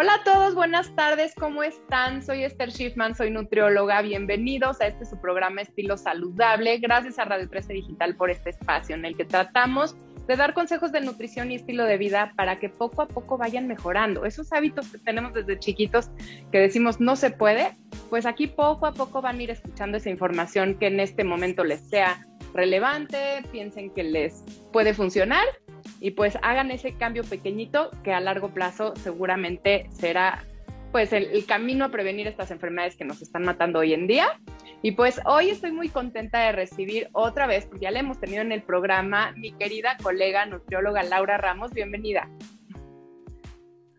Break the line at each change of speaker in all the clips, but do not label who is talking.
Hola a todos, buenas tardes, ¿cómo están? Soy Esther Schiffman, soy nutrióloga. Bienvenidos a este su programa Estilo Saludable. Gracias a Radio 13 Digital por este espacio en el que tratamos de dar consejos de nutrición y estilo de vida para que poco a poco vayan mejorando. Esos hábitos que tenemos desde chiquitos que decimos no se puede, pues aquí poco a poco van a ir escuchando esa información que en este momento les sea relevante, piensen que les puede funcionar y pues hagan ese cambio pequeñito que a largo plazo seguramente será pues el, camino a prevenir estas enfermedades que nos están matando hoy en día. Y pues hoy estoy muy contenta de recibir otra vez, porque ya la hemos tenido en el programa, mi querida colega nutrióloga Laura Ramos. Bienvenida.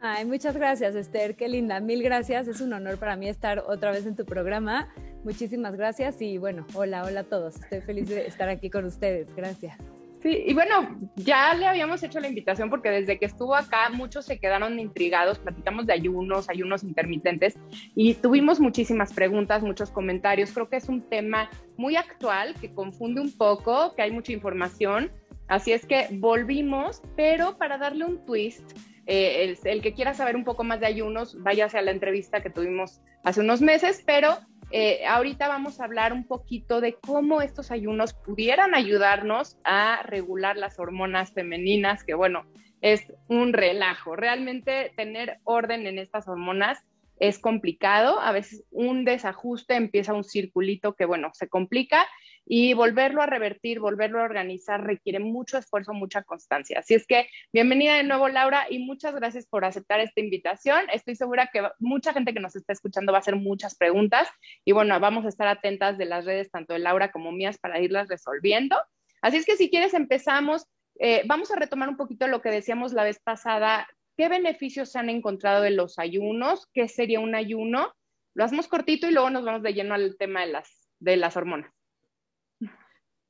Ay, muchas gracias, Esther. Qué linda. Mil gracias. Es un honor para mí estar otra vez en tu programa. Muchísimas gracias y bueno, hola, hola a todos. Estoy feliz de estar aquí con ustedes. Gracias.
Sí, y bueno, ya le habíamos hecho la invitación porque desde que estuvo acá muchos se quedaron intrigados, platicamos de ayunos, ayunos intermitentes y tuvimos muchísimas preguntas, muchos comentarios. Creo que es un tema muy actual que confunde un poco, que hay mucha información. Así es que volvimos, pero para darle un twist, eh, el, que quiera saber un poco más de ayunos, váyase a la entrevista que tuvimos hace unos meses, pero eh, ahorita vamos a hablar un poquito de cómo estos ayunos pudieran ayudarnos a regular las hormonas femeninas, que bueno, es un relajo. Realmente tener orden en estas hormonas es complicado, a veces un desajuste empieza un circulito que bueno, se complica y volverlo a revertir, volverlo a organizar requiere mucho esfuerzo, mucha constancia. Así es que bienvenida de nuevo Laura y muchas gracias por aceptar esta invitación. Estoy segura que mucha gente que nos está escuchando va a hacer muchas preguntas y bueno, vamos a estar atentas de las redes tanto de Laura como mías para irlas resolviendo. Así es que si quieres empezamos, eh, vamos a retomar un poquito lo que decíamos la vez pasada. ¿Qué beneficios se han encontrado de los ayunos? ¿Qué sería un ayuno? Lo hacemos cortito y luego nos vamos de lleno al tema de las, de las hormonas.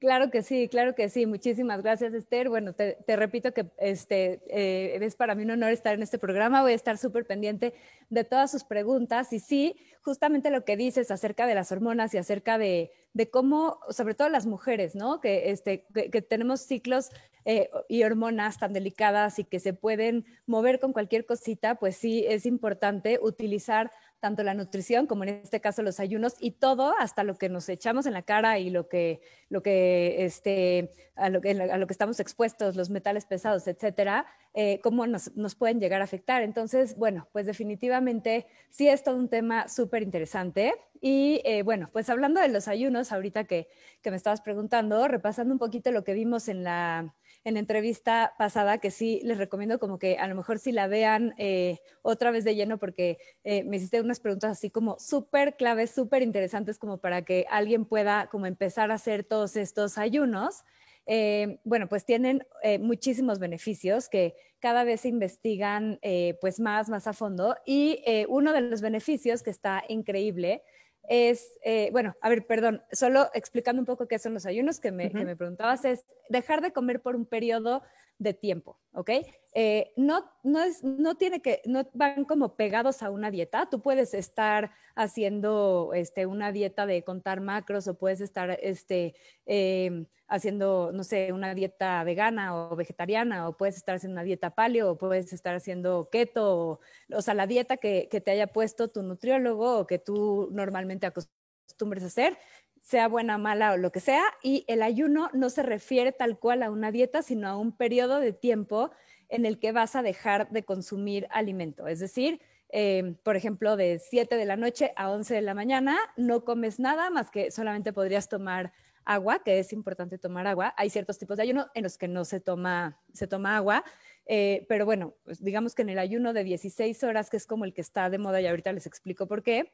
Claro que sí, claro que sí. Muchísimas gracias, Esther. Bueno, te, repito que este, eh, es para mí un honor estar en este programa. Voy a estar súper pendiente de todas sus preguntas. Y sí, justamente lo que dices acerca de las hormonas y acerca de, cómo, sobre todo las mujeres, ¿no? Que, este, tenemos ciclos eh, y hormonas tan delicadas y que se pueden mover con cualquier cosita, pues sí, es importante utilizar tanto la nutrición como en este caso los ayunos y todo hasta lo que nos echamos en la cara y lo que, lo que, este, a, lo que, a lo que estamos expuestos, los metales pesados, etcétera, eh, cómo nos, nos, pueden llegar a afectar. Entonces, bueno, pues definitivamente sí es todo un tema súper interesante. Y eh, bueno, pues hablando de los ayunos, ahorita que, que me estabas preguntando, repasando un poquito lo que vimos en la en entrevista pasada, que sí les recomiendo como que a lo mejor si la vean eh, otra vez de lleno, porque eh, me hiciste unas preguntas así como súper claves, súper interesantes, como para que alguien pueda como empezar a hacer todos estos ayunos. Eh, bueno, pues tienen muchísimos beneficios que cada vez se investigan pues más, más a fondo. Y uno de los beneficios que está increíble es, eh, bueno, a ver, perdón, solo explicando un poco qué son los ayunos que me, que me preguntabas, es dejar de comer por un periodo de tiempo, ¿ok? Eh, no, no, es, no tiene que, no van como pegados a una dieta. Tú puedes estar haciendo este, una dieta de contar macros o puedes estar este, em, haciendo, no sé, una dieta vegana o vegetariana o puedes estar haciendo una dieta paleo o puedes estar haciendo keto o, sea, la dieta que, que te haya puesto tu nutriólogo o que tú normalmente acostumbres a hacer sea buena, mala o lo que sea, y el ayuno no se refiere tal cual a una dieta, sino a un periodo de tiempo en el que vas a dejar de consumir alimento. Es decir, em, por ejemplo, de 7 de la noche a 11 de la mañana no comes nada más que solamente podrías tomar agua, que es importante tomar agua. Hay ciertos tipos de ayuno en los que no se toma, se toma agua, eh, pero bueno, pues digamos que en el ayuno de 16 horas, que es como el que está de moda y ahorita les explico por qué,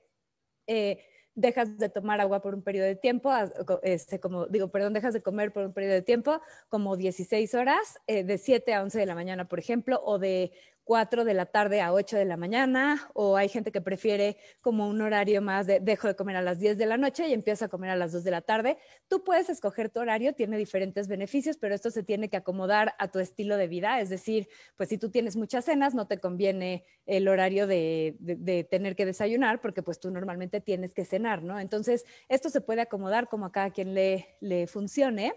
eh, dejas de tomar agua por un periodo de tiempo, este, como digo, perdón, dejas de comer por un periodo de tiempo, como 16 horas, eh, de 7 a 11 de la mañana, por ejemplo, o de 4 de la tarde a 8 de la mañana, o hay gente que prefiere como un horario más de dejo de comer a las 10 de la noche y empiezo a comer a las 2 de la tarde. Tú puedes escoger tu horario, tiene diferentes beneficios, pero esto se tiene que acomodar a tu estilo de vida, es decir, pues si tú tienes muchas cenas, no te conviene el horario de, de, tener que desayunar, porque pues tú normalmente tienes que cenar, ¿no? Entonces, esto se puede acomodar como a cada quien le, le funcione.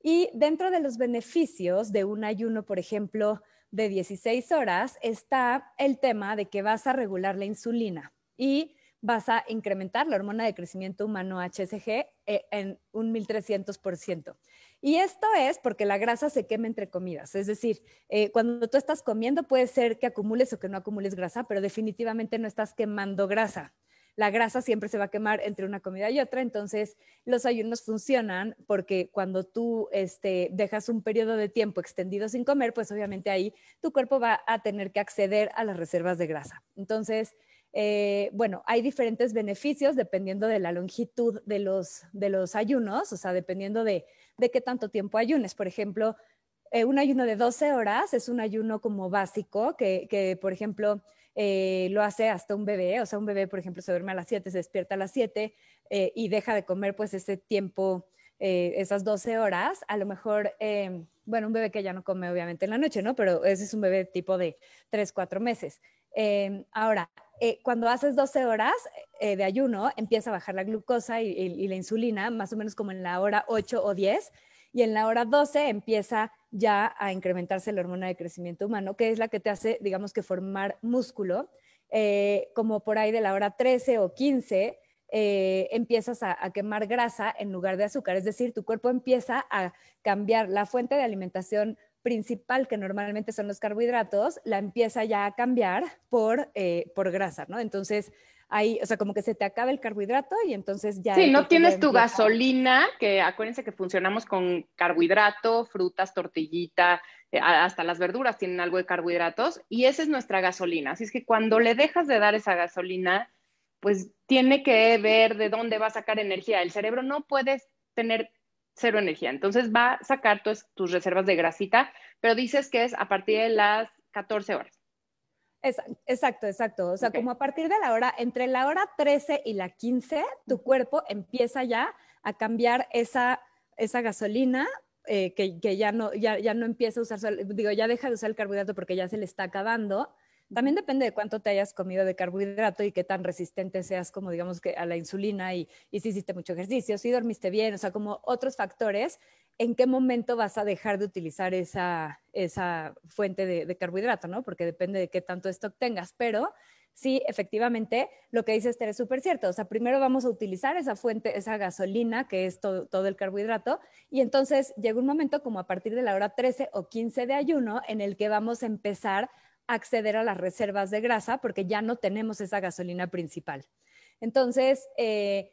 Y dentro de los beneficios de un ayuno, por ejemplo, de 16 horas está el tema de que vas a regular la insulina y vas a incrementar la hormona de crecimiento humano HSG eh, en un 1300%. Y esto es porque la grasa se quema entre comidas. Es decir, eh, cuando tú estás comiendo puede ser que acumules o que no acumules grasa, pero definitivamente no estás quemando grasa la grasa siempre se va a quemar entre una comida y otra, entonces los ayunos funcionan porque cuando tú este, dejas un periodo de tiempo extendido sin comer, pues obviamente ahí tu cuerpo va a tener que acceder a las reservas de grasa. Entonces, eh, bueno, hay diferentes beneficios dependiendo de la longitud de los, de los ayunos, o sea, dependiendo de, de qué tanto tiempo ayunes. Por ejemplo, eh, un ayuno de 12 horas es un ayuno como básico que, que por ejemplo, eh, lo hace hasta un bebé, o sea, un bebé, por ejemplo, se duerme a las 7, se despierta a las 7 eh, y deja de comer pues ese tiempo, eh, esas 12 horas, a lo mejor, bueno, un bebé que ya no come obviamente en la noche, ¿no? Pero ese es un bebé tipo de 3, 4 meses. ahora, cuando haces 12 horas de ayuno, empieza a bajar la glucosa y, y, la insulina, más o menos como en la hora 8 o 10, y en la hora 12 empieza ya a incrementarse la hormona de crecimiento humano, que es la que te hace, digamos que formar músculo, eh, como por ahí de la hora 13 o 15, eh, empiezas a, quemar grasa en lugar de azúcar, es decir, tu cuerpo empieza a cambiar la fuente de alimentación principal, que normalmente son los carbohidratos, la empieza ya a cambiar por, eh, por grasa, ¿no? Entonces, ahí, o sea, como que se te acaba el carbohidrato y entonces ya...
Sí, no tienes tu gasolina, que acuérdense que funcionamos con carbohidrato, frutas, tortillita, eh, hasta las verduras tienen algo de carbohidratos y esa es nuestra gasolina. Así es que cuando le dejas de dar esa gasolina, pues tiene que ver de dónde va a sacar energía. El cerebro no puede tener cero energía, entonces va a sacar tus, tus reservas de grasita, pero dices que es a partir de las 14 horas.
Exacto, exacto. O sea, como a partir de la hora, entre la hora 13 y la 15, tu cuerpo empieza ya a cambiar esa, esa gasolina eh, que, que, ya, no, ya, ya no empieza a usar, digo, ya deja de usar el carbohidrato porque ya se le está acabando. También depende de cuánto te hayas comido de carbohidrato y qué tan resistente seas como digamos que a la insulina y, y si hiciste mucho ejercicio, si dormiste bien, o sea, como otros factores en qué momento vas a dejar de utilizar esa, esa fuente de, carbohidrato, ¿no? Porque depende de qué tanto stock tengas, pero sí, efectivamente, lo que dice Esther es súper cierto. O sea, primero vamos a utilizar esa fuente, esa gasolina, que es todo, todo, el carbohidrato, y entonces llega un momento como a partir de la hora 13 o 15 de ayuno en el que vamos a empezar a acceder a las reservas de grasa porque ya no tenemos esa gasolina principal. Entonces, eh,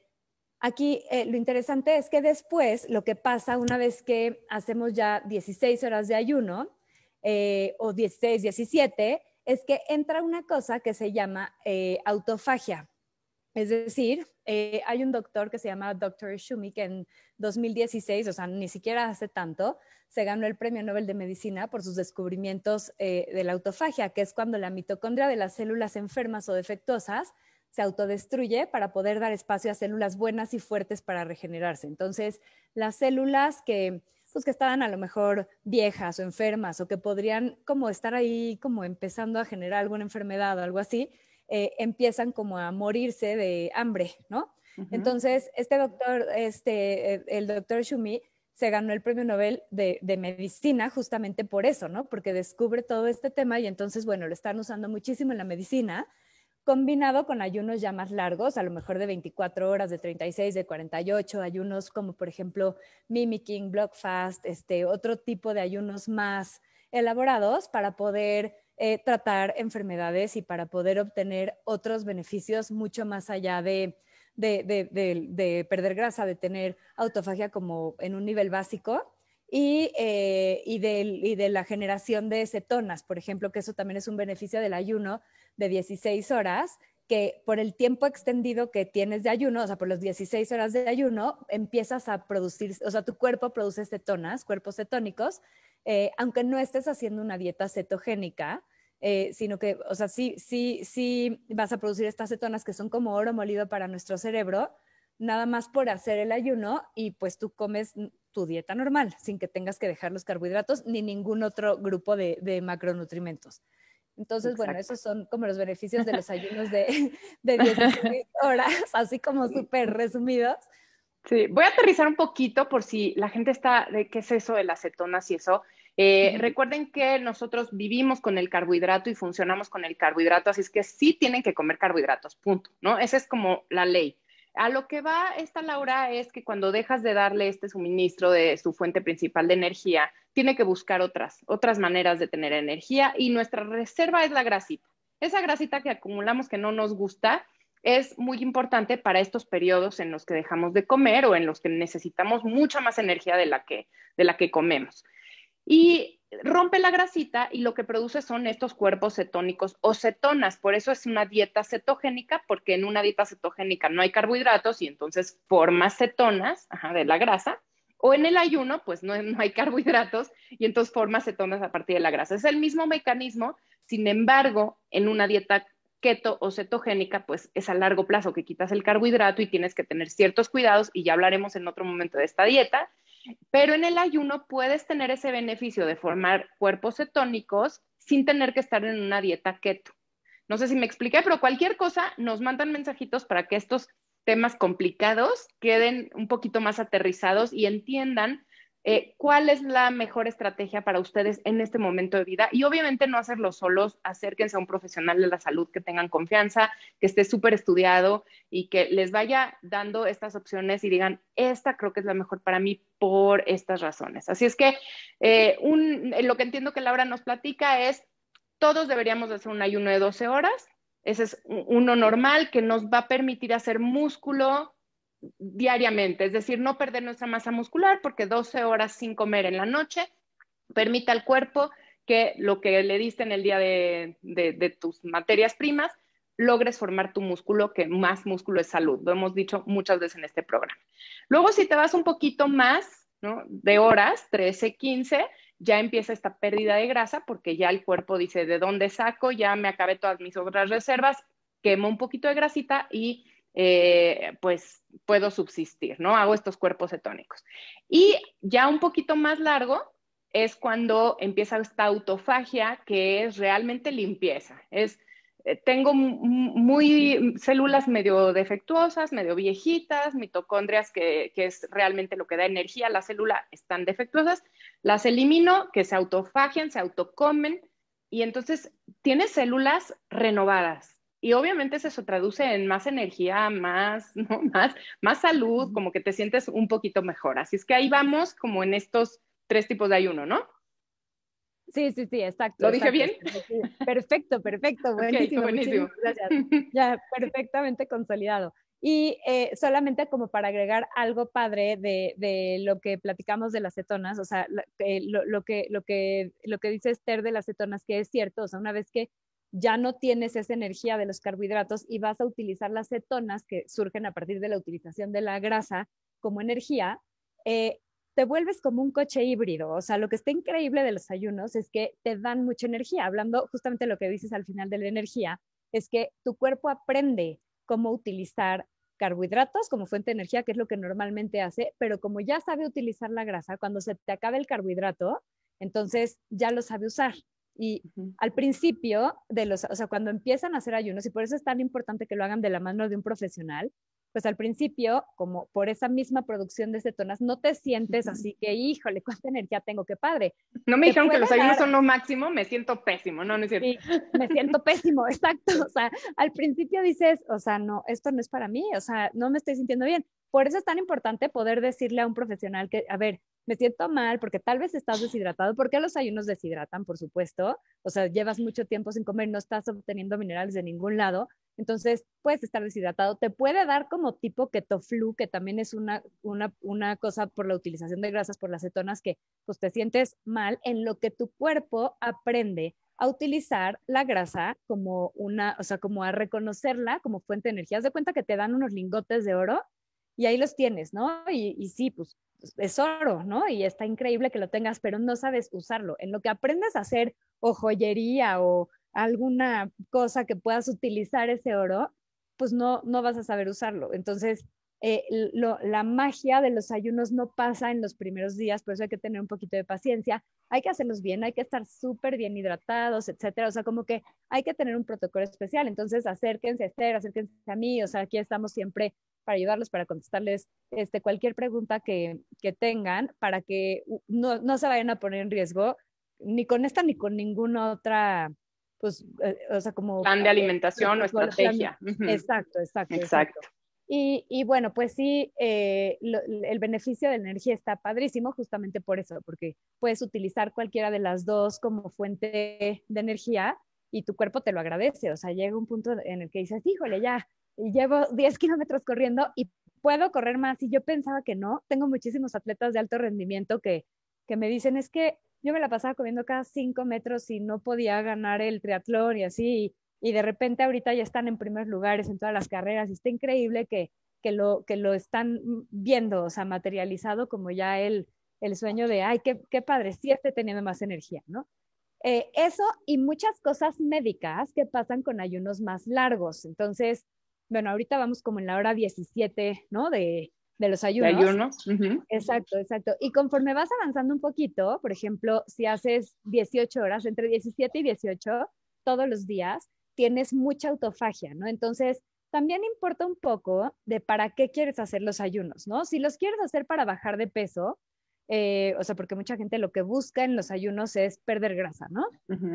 Aquí eh, lo interesante es que después lo que pasa una vez que hacemos ya 16 horas de ayuno eh, o 16, 17, es que entra una cosa que se llama eh, autofagia. Es decir, hay un doctor que se llama Dr. Schumi que en 2016, o sea, ni siquiera hace tanto, se ganó el Premio Nobel de Medicina por sus descubrimientos de la autofagia, que es cuando la mitocondria de las células enfermas o defectuosas se autodestruye para poder dar espacio a células buenas y fuertes para regenerarse. Entonces, las células que, pues, que estaban a lo mejor viejas o enfermas o que podrían como estar ahí como empezando a generar alguna enfermedad o algo así, eh, empiezan como a morirse de hambre, ¿no? Entonces, este doctor, este, eh, el doctor Shumi, se ganó el premio Nobel de, de, medicina justamente por eso, ¿no? Porque descubre todo este tema y entonces, bueno, lo están usando muchísimo en la medicina combinado con ayunos ya más largos, a lo mejor de 24 horas, de 36, de 48, ayunos como por ejemplo mimicking, block fast, este, otro tipo de ayunos más elaborados para poder eh, tratar enfermedades y para poder obtener otros beneficios mucho más allá de, de, perder grasa, de tener autofagia como en un nivel básico. Y, eh, y, y, de, la generación de cetonas, por ejemplo, que eso también es un beneficio del ayuno, de 16 horas, que por el tiempo extendido que tienes de ayuno, o sea, por las 16 horas de ayuno, empiezas a producir, o sea, tu cuerpo produce cetonas, cuerpos cetónicos, eh, aunque no estés haciendo una dieta cetogénica, eh, sino que, o sea, sí, sí, sí vas a producir estas cetonas que son como oro molido para nuestro cerebro, nada más por hacer el ayuno y pues tú comes tu dieta normal, sin que tengas que dejar los carbohidratos ni ningún otro grupo de, de macronutrimentos. Entonces, bueno, esos son como los beneficios de los ayunos de, de 16 horas, así como súper resumidos.
Sí, voy a aterrizar un poquito por si la gente está de qué es eso de las cetonas y eso. Eh, recuerden que nosotros vivimos con el carbohidrato y funcionamos con el carbohidrato, así es que sí tienen que comer carbohidratos, punto, ¿no? Esa es como la ley. A lo que va esta Laura es que cuando dejas de darle este suministro de su fuente principal de energía, tiene que buscar otras, otras maneras de tener energía y nuestra reserva es la grasita. Esa grasita que acumulamos que no nos gusta, es muy importante para estos periodos en los que dejamos de comer o en los que necesitamos mucha más energía de la que, de la que comemos. Y rompe la grasita y lo que produce son estos cuerpos cetónicos o cetonas. Por eso es una dieta cetogénica, porque en una dieta cetogénica no hay carbohidratos y entonces forma cetonas de la grasa. O en el ayuno, pues no, no, hay carbohidratos y entonces forma cetonas a partir de la grasa. Es el mismo mecanismo, sin embargo, en una dieta keto o cetogénica, pues es a largo plazo que quitas el carbohidrato y tienes que tener ciertos cuidados y ya hablaremos en otro momento de esta dieta. Pero en el ayuno puedes tener ese beneficio de formar cuerpos cetónicos sin tener que estar en una dieta keto. No sé si me expliqué, pero cualquier cosa nos mandan mensajitos para que estos temas complicados queden un poquito más aterrizados y entiendan eh, cuál es la mejor estrategia para ustedes en este momento de vida. Y obviamente no hacerlo solos, acérquense a un profesional de la salud que tengan confianza, que esté súper estudiado y que les vaya dando estas opciones y digan, esta creo que es la mejor para mí por estas razones. Así es que eh, lo que entiendo que Laura nos platica es, todos deberíamos hacer un ayuno de 12 horas. Ese es uno normal que nos va a permitir hacer músculo, diariamente, es decir, no perder nuestra masa muscular porque 12 horas sin comer en la noche permite al cuerpo que lo que le diste en el día de, tus materias primas, logres formar tu músculo, que más músculo es salud. Lo hemos dicho muchas veces en este programa. Luego, si te vas un poquito más de horas, 13, 15, ya empieza esta pérdida de grasa porque ya el cuerpo dice, ¿de dónde saco? Ya me acabé todas mis otras reservas, quemo un poquito de grasita y eh, pues puedo subsistir, ¿no? Hago estos cuerpos cetónicos. Y ya un poquito más largo es cuando empieza esta autofagia que es realmente limpieza. Es, eh, tengo muy células medio defectuosas, medio viejitas, mitocondrias, que, que, es realmente lo que da energía a la célula, están defectuosas, las elimino, que se autofagian, se autocomen, y entonces tienes células renovadas, y obviamente eso se traduce en más energía, más, ¿no? más, más salud, como que te sientes un poquito mejor. Así es que ahí vamos como en estos tres tipos de ayuno, ¿no?
Sí, sí, sí, exacto.
¿Lo dije bien?
Perfecto, perfecto, buenísimo. buenísimo. Gracias. Ya, perfectamente consolidado. Y eh, solamente como para agregar algo padre de, de, lo que platicamos de las cetonas, o sea, lo, lo, que, lo, que, lo que dice Esther de las cetonas, que es cierto, o sea, una vez que ya no tienes esa energía de los carbohidratos y vas a utilizar las cetonas que surgen a partir de la utilización de la grasa como energía, eh, te vuelves como un coche híbrido. O sea, lo que está increíble de los ayunos es que te dan mucha energía. Hablando justamente lo que dices al final de la energía, es que tu cuerpo aprende cómo utilizar carbohidratos como fuente de energía, que es lo que normalmente hace, pero como ya sabe utilizar la grasa, cuando se te acabe el carbohidrato, entonces ya lo sabe usar. Y al principio de los, o sea, cuando empiezan a hacer ayunos, y por eso es tan importante que lo hagan de la mano de un profesional, pues al principio, como por esa misma producción de cetonas, no te sientes así que, híjole, cuánta energía tengo, qué padre.
No me dijeron que los ayunos son lo máximo, me siento pésimo, no, no es cierto.
me siento pésimo, exacto. O sea, al principio dices, o sea, no, esto no es para mí, o sea, no me estoy sintiendo bien. Por eso es tan importante poder decirle a un profesional que, a ver, me siento mal porque tal vez estás deshidratado, porque los ayunos deshidratan, por supuesto, o sea, llevas mucho tiempo sin comer, no estás obteniendo minerales de ningún lado, entonces puedes estar deshidratado, te puede dar como tipo keto flu, que también es una, una, una cosa por la utilización de grasas, por las cetonas, que pues te sientes mal en lo que tu cuerpo aprende a utilizar la grasa como una, o sea, como a reconocerla como fuente de energía. Haz de cuenta que te dan unos lingotes de oro y ahí los tienes, ¿no? Y, y sí, pues es oro, ¿no? Y está increíble que lo tengas, pero no sabes usarlo. En lo que aprendes a hacer o joyería o alguna cosa que puedas utilizar ese oro, pues no, no vas a saber usarlo. Entonces, eh, la magia de los ayunos no pasa en los primeros días, por eso hay que tener un poquito de paciencia, hay que hacerlos bien, hay que estar súper bien hidratados, etcétera, o sea, como que hay que tener un protocolo especial, entonces acérquense a Esther, acérquense a mí, o sea, aquí estamos siempre para ayudarlos, para contestarles este, cualquier pregunta que, que tengan, para que no, no, se vayan a poner en riesgo. ni con esta ni con ninguna otra, pues, eh, o sea, como...
Plan de alimentación o estrategia.
Exacto, exacto. Exacto. Y, bueno, pues sí, eh, el beneficio de la energía está padrísimo justamente por eso, porque puedes utilizar cualquiera de las dos como fuente de energía y tu cuerpo te lo agradece. O sea, llega un punto en el que dices, híjole, ya, llevo 10 kilómetros corriendo y puedo correr más. Y yo pensaba que no. Tengo muchísimos atletas de alto rendimiento que, que me dicen, es que yo me la pasaba corriendo cada 5 metros y no podía ganar el triatlón y así. Y, de repente ahorita ya están en primeros lugares en todas las carreras. Y está increíble que, que, lo, que lo están viendo, o sea, materializado como ya el, el sueño de, ay, qué, qué padre, sí esté teniendo más energía, ¿no? Eh, eso y muchas cosas médicas que pasan con ayunos más largos. Entonces, bueno, ahorita vamos como en la hora 17, ¿no? De, de los ayunos.
De ayunos.
Exacto, exacto. Y conforme vas avanzando un poquito, por ejemplo, si haces 18 horas, entre 17 y 18, todos los días, tienes mucha autofagia, ¿no? Entonces, también importa un poco de para qué quieres hacer los ayunos, ¿no? Si los quieres hacer para bajar de peso, eh, o sea, porque mucha gente lo que busca en los ayunos es perder grasa, ¿no?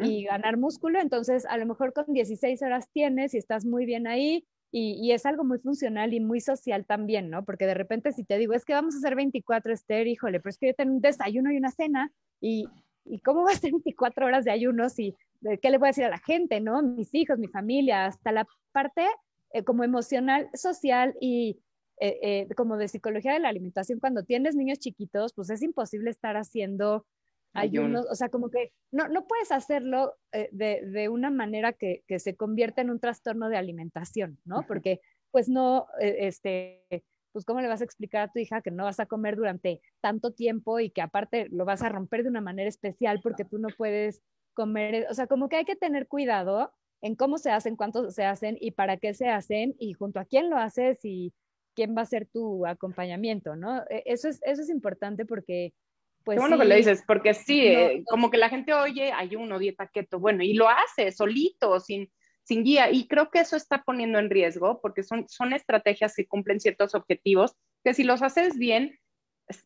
Y ganar músculo, entonces a lo mejor con 16 horas tienes y estás muy bien ahí y, es algo muy funcional y muy social también, ¿no? Porque de repente si te digo, es que vamos a hacer 24, Esther, híjole, pero es que yo tengo un desayuno y una cena y, y ¿cómo va a ser 24 horas de ayunos y qué le voy a decir a la gente, ¿no? Mis hijos, mi familia, hasta la parte eh, como emocional, social y eh, eh, como de psicología de la alimentación, cuando tienes niños chiquitos, pues es imposible estar haciendo ayunos, o sea, como que no, no puedes hacerlo eh, de, de, una manera que, que, se convierta en un trastorno de alimentación, ¿no? Porque pues no, este, pues cómo le vas a explicar a tu hija que no vas a comer durante tanto tiempo y que aparte lo vas a romper de una manera especial porque tú no puedes comer, o sea, como que hay que tener cuidado en cómo se hacen, cuántos se hacen y para qué se hacen y junto a quién lo haces y quién va a ser tu acompañamiento, ¿no? E, eso es, eso es importante porque...
Pues, Qué bueno que le dices, porque sí, eh, como que la gente oye, hay uno, dieta keto, bueno, y lo hace solito, sin, sin guía, y creo que eso está poniendo en riesgo, porque son, son estrategias que cumplen ciertos objetivos, que si los haces bien,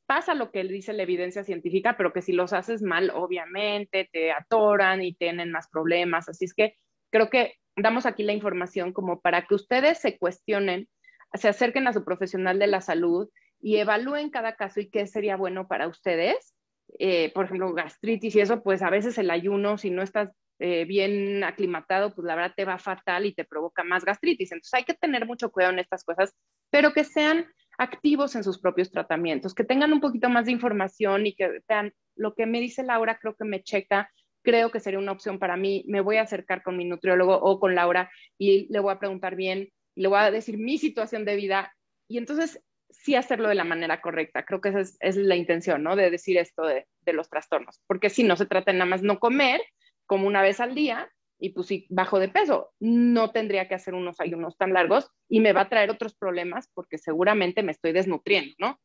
pasa lo que dice la evidencia científica, pero que si los haces mal, obviamente te atoran y tienen más problemas. Así es que creo que damos aquí la información como para que ustedes se cuestionen se acerquen a su profesional de la salud y evalúen cada caso y qué sería bueno para ustedes. Eh, por ejemplo, gastritis y eso, pues a veces el ayuno, si no estás eh, bien aclimatado, pues la verdad te va fatal y te provoca más gastritis. Entonces hay que tener mucho cuidado en estas cosas, pero que sean activos en sus propios tratamientos, que tengan un poquito más de información y que vean lo que me dice Laura, creo que me checa, creo que sería una opción para mí. Me voy a acercar con mi nutriólogo o con Laura y le voy a preguntar bien le voy a decir mi situación de vida y entonces sí hacerlo de la manera correcta. Creo que esa es, la intención, ¿no? De decir esto de, los trastornos, porque si no se trata de nada más no comer como una vez al día y pues si bajo de peso, no tendría que hacer unos ayunos tan largos y me va a traer otros problemas porque seguramente me estoy desnutriendo, ¿no?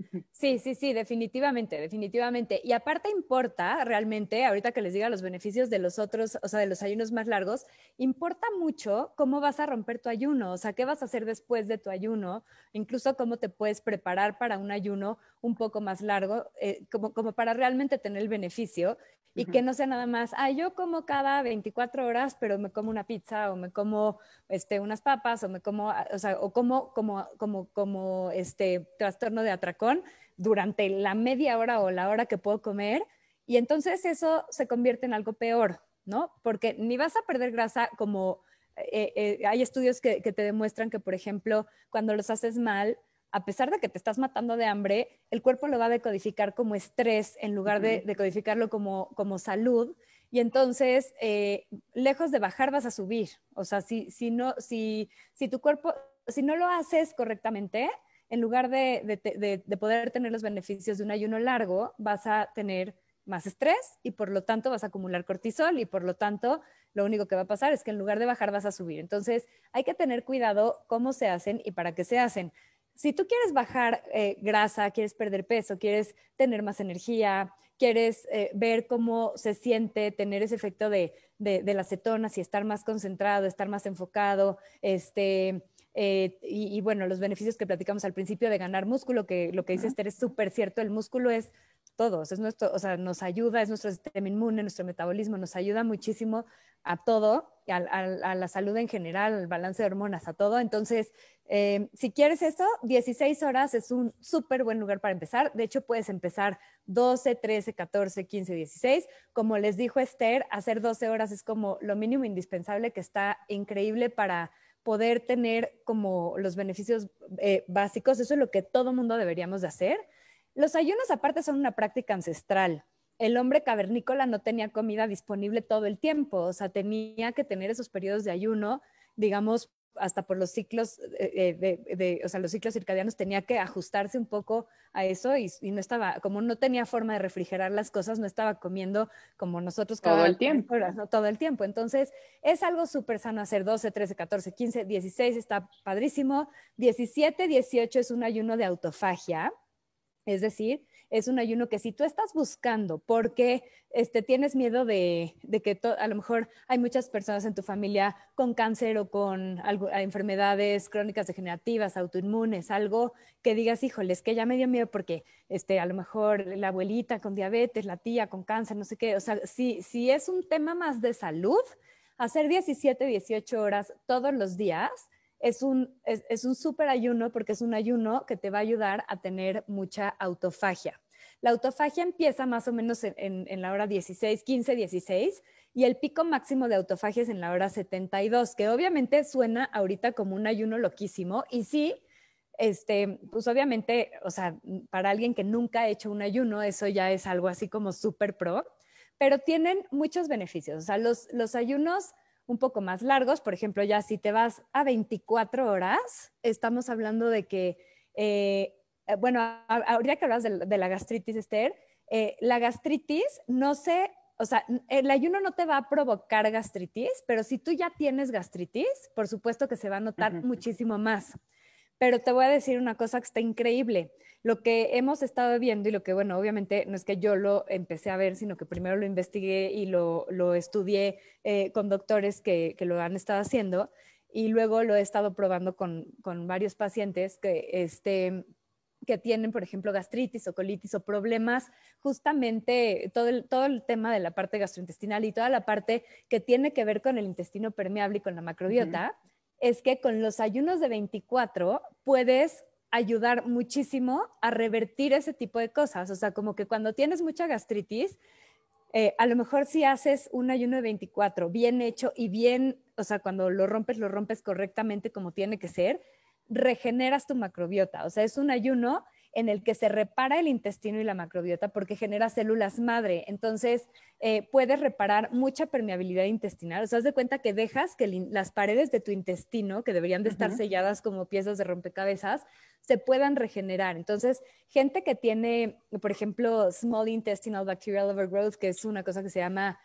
Sí, sí, sí, definitivamente, definitivamente. Y aparte importa realmente, ahorita que les diga los beneficios de los otros, o sea, de los ayunos más largos, importa mucho cómo vas a romper tu ayuno, o sea, qué vas a hacer después de tu ayuno, incluso cómo te puedes preparar para un ayuno un poco más largo, eh, como, como para realmente tener el beneficio y que no sea nada más, ah, yo como cada 24 horas, pero me como una pizza o me como este, unas papas o me como, o sea, o como, como, como, como este trastorno de atracón durante la media hora o la hora que puedo comer y entonces eso se convierte en algo peor, ¿no? Porque ni vas a perder grasa como... Eh, eh, hay estudios que, que te demuestran que, por ejemplo, cuando los haces mal, a pesar de que te estás matando de hambre, el cuerpo lo va a decodificar como estrés en lugar de decodificarlo como, como salud. Y entonces, eh, lejos de bajar, vas a subir. O sea, si, si, no, si, si tu cuerpo, si no lo haces correctamente, en lugar de, de, de, poder tener los beneficios de un ayuno largo, vas a tener más estrés y por lo tanto vas a acumular cortisol y por lo tanto lo único que va a pasar es que en lugar de bajar vas a subir. Entonces hay que tener cuidado cómo se hacen y para qué se hacen si tú quieres bajar eh, grasa, quieres perder peso, quieres tener más energía, quieres eh, ver cómo se siente tener ese efecto de, de, las cetonas y estar más concentrado, estar más enfocado, este, eh, y, y, bueno, los beneficios que platicamos al principio de ganar músculo, que lo que dice Esther es súper cierto, el músculo es todos, es nuestro, o sea, nos ayuda, es nuestro sistema inmune, nuestro metabolismo, nos ayuda muchísimo a todo, a, la salud en general, al balance de hormonas, a todo. Entonces, eh, si quieres eso, 16 horas es un súper buen lugar para empezar. De hecho, puedes empezar 12, 13, 14, 15, 16. Como les dijo Esther, hacer 12 horas es como lo mínimo indispensable que está increíble para poder tener como los beneficios eh, básicos. Eso es lo que todo mundo deberíamos de hacer. Los ayunos aparte son una práctica ancestral el hombre cavernícola no tenía comida disponible todo el tiempo, o sea, tenía que tener esos periodos de ayuno, digamos, hasta por los ciclos, eh, eh, de, o sea, los ciclos circadianos tenía que ajustarse un poco a eso y, no estaba, como no tenía forma de refrigerar las cosas, no estaba comiendo como nosotros
todo el tiempo.
no todo el tiempo. Entonces, es algo súper sano hacer 12, 13, 14, 15, 16, está padrísimo. 17, 18 es un ayuno de autofagia, es decir, es un ayuno que si tú estás buscando porque este, tienes miedo de, que a lo mejor hay muchas personas en tu familia con cáncer o con enfermedades crónicas degenerativas, autoinmunes, algo que digas, híjole, es que ya me dio miedo porque este, a lo mejor la abuelita con diabetes, la tía con cáncer, no sé qué. O sea, si, si es un tema más de salud, hacer 17, 18 horas todos los días es un, es, un súper ayuno porque es un ayuno que te va a ayudar a tener mucha autofagia. La autofagia empieza más o menos en, la hora 16, 15, 16 y el pico máximo de autofagia es en la hora 72, que obviamente suena ahorita como un ayuno loquísimo y sí, este, pues obviamente, o sea, para alguien que nunca ha hecho un ayuno, eso ya es algo así como súper pro, pero tienen muchos beneficios. O sea, los, los ayunos un poco más largos. Por ejemplo, ya si te vas a 24 horas, estamos hablando de que, eh, eh, bueno, ahorita que hablas de, la gastritis, Esther, eh, la gastritis no se, o sea, el ayuno no te va a provocar gastritis, pero si tú ya tienes gastritis, por supuesto que se va a notar muchísimo más. Pero te voy a decir una cosa que está increíble. Lo que hemos estado viendo y lo que, bueno, obviamente no es que yo lo empecé a ver, sino que primero lo investigué y lo, lo estudié eh, con doctores que, que, lo han estado haciendo y luego lo he estado probando con, con varios pacientes que, este, que tienen, por ejemplo, gastritis o colitis o problemas, justamente todo el, todo el tema de la parte gastrointestinal y toda la parte que tiene que ver con el intestino permeable y con la macrobiota es que con los ayunos de 24 puedes ayudar muchísimo a revertir ese tipo de cosas. O sea, como que cuando tienes mucha gastritis, eh, a lo mejor si haces un ayuno de 24 bien hecho y bien, o sea, cuando lo rompes, lo rompes correctamente como tiene que ser, regeneras tu macrobiota. O sea, es un ayuno en el que se repara el intestino y la macrobiota porque genera células madre. Entonces, eh, puedes reparar mucha permeabilidad intestinal. O sea, haz de cuenta que dejas que las paredes de tu intestino, que deberían de estar selladas como piezas de rompecabezas, se puedan regenerar. Entonces, gente que tiene, por ejemplo, small intestinal bacterial overgrowth, que es una cosa que se llama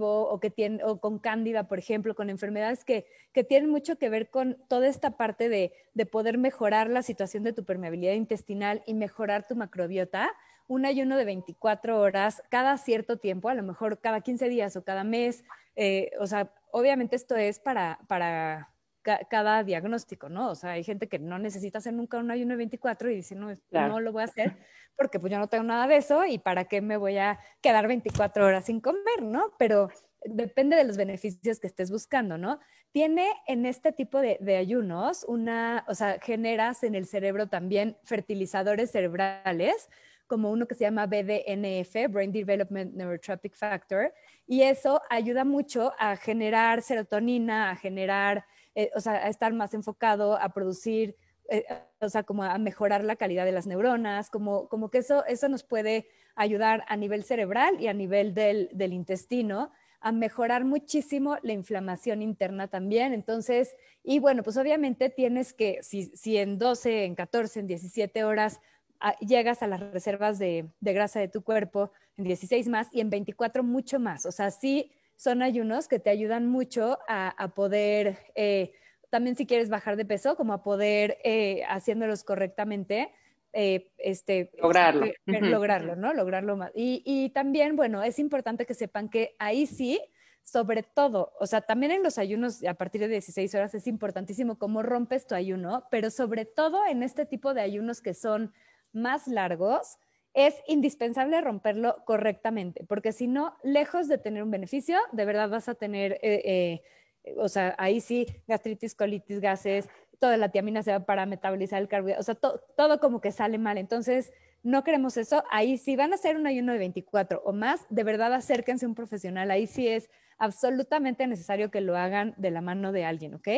O, que o con cándida, por ejemplo, con enfermedades que, que tienen mucho que ver con toda esta parte de, de, poder mejorar la situación de tu permeabilidad intestinal y mejorar tu macrobiota, un ayuno de 24 horas cada cierto tiempo, a lo mejor cada 15 días o cada mes, eh, o sea, obviamente esto es para, para cada diagnóstico, ¿no? O sea, hay gente que no necesita hacer nunca un ayuno de 24 y dice, no, no lo voy a hacer porque pues yo no tengo nada de eso y para qué me voy a quedar 24 horas sin comer, ¿no? Pero depende de los beneficios que estés buscando, ¿no? Tiene en este tipo de, de, ayunos una, o sea, generas en el cerebro también fertilizadores cerebrales, como uno que se llama BDNF, Brain Development Neurotropic Factor, y eso ayuda mucho a generar serotonina, a generar, eh, o sea, a estar más enfocado, a producir eh, o sea, como a mejorar la calidad de las neuronas, como, como que eso, eso nos puede ayudar a nivel cerebral y a nivel del, del intestino a mejorar muchísimo la inflamación interna también. Entonces, y bueno, pues obviamente tienes que, si, si en 12, en 14, en 17 horas ah, llegas a las reservas de, de, grasa de tu cuerpo, en 16 más y en 24 mucho más. O sea, sí son ayunos que te ayudan mucho a, a poder... Eh, también si quieres bajar de peso, como a poder, eh, haciéndolos correctamente, eh, este,
lograrlo.
Lograrlo, ¿no? Lograrlo más. Y, y, también, bueno, es importante que sepan que ahí sí, sobre todo, o sea, también en los ayunos a partir de 16 horas es importantísimo cómo rompes tu ayuno, pero sobre todo en este tipo de ayunos que son más largos, es indispensable romperlo correctamente, porque si no, lejos de tener un beneficio, de verdad vas a tener, eh, eh, o sea, ahí sí, gastritis, colitis, gases, toda la tiamina se va para metabolizar el carbohidrato, o sea, todo como que sale mal. Entonces, no queremos eso. Ahí si van a hacer un ayuno de 24 o más, de verdad acérquense a un profesional. Ahí sí es absolutamente necesario que lo hagan de la mano de alguien, ¿ok?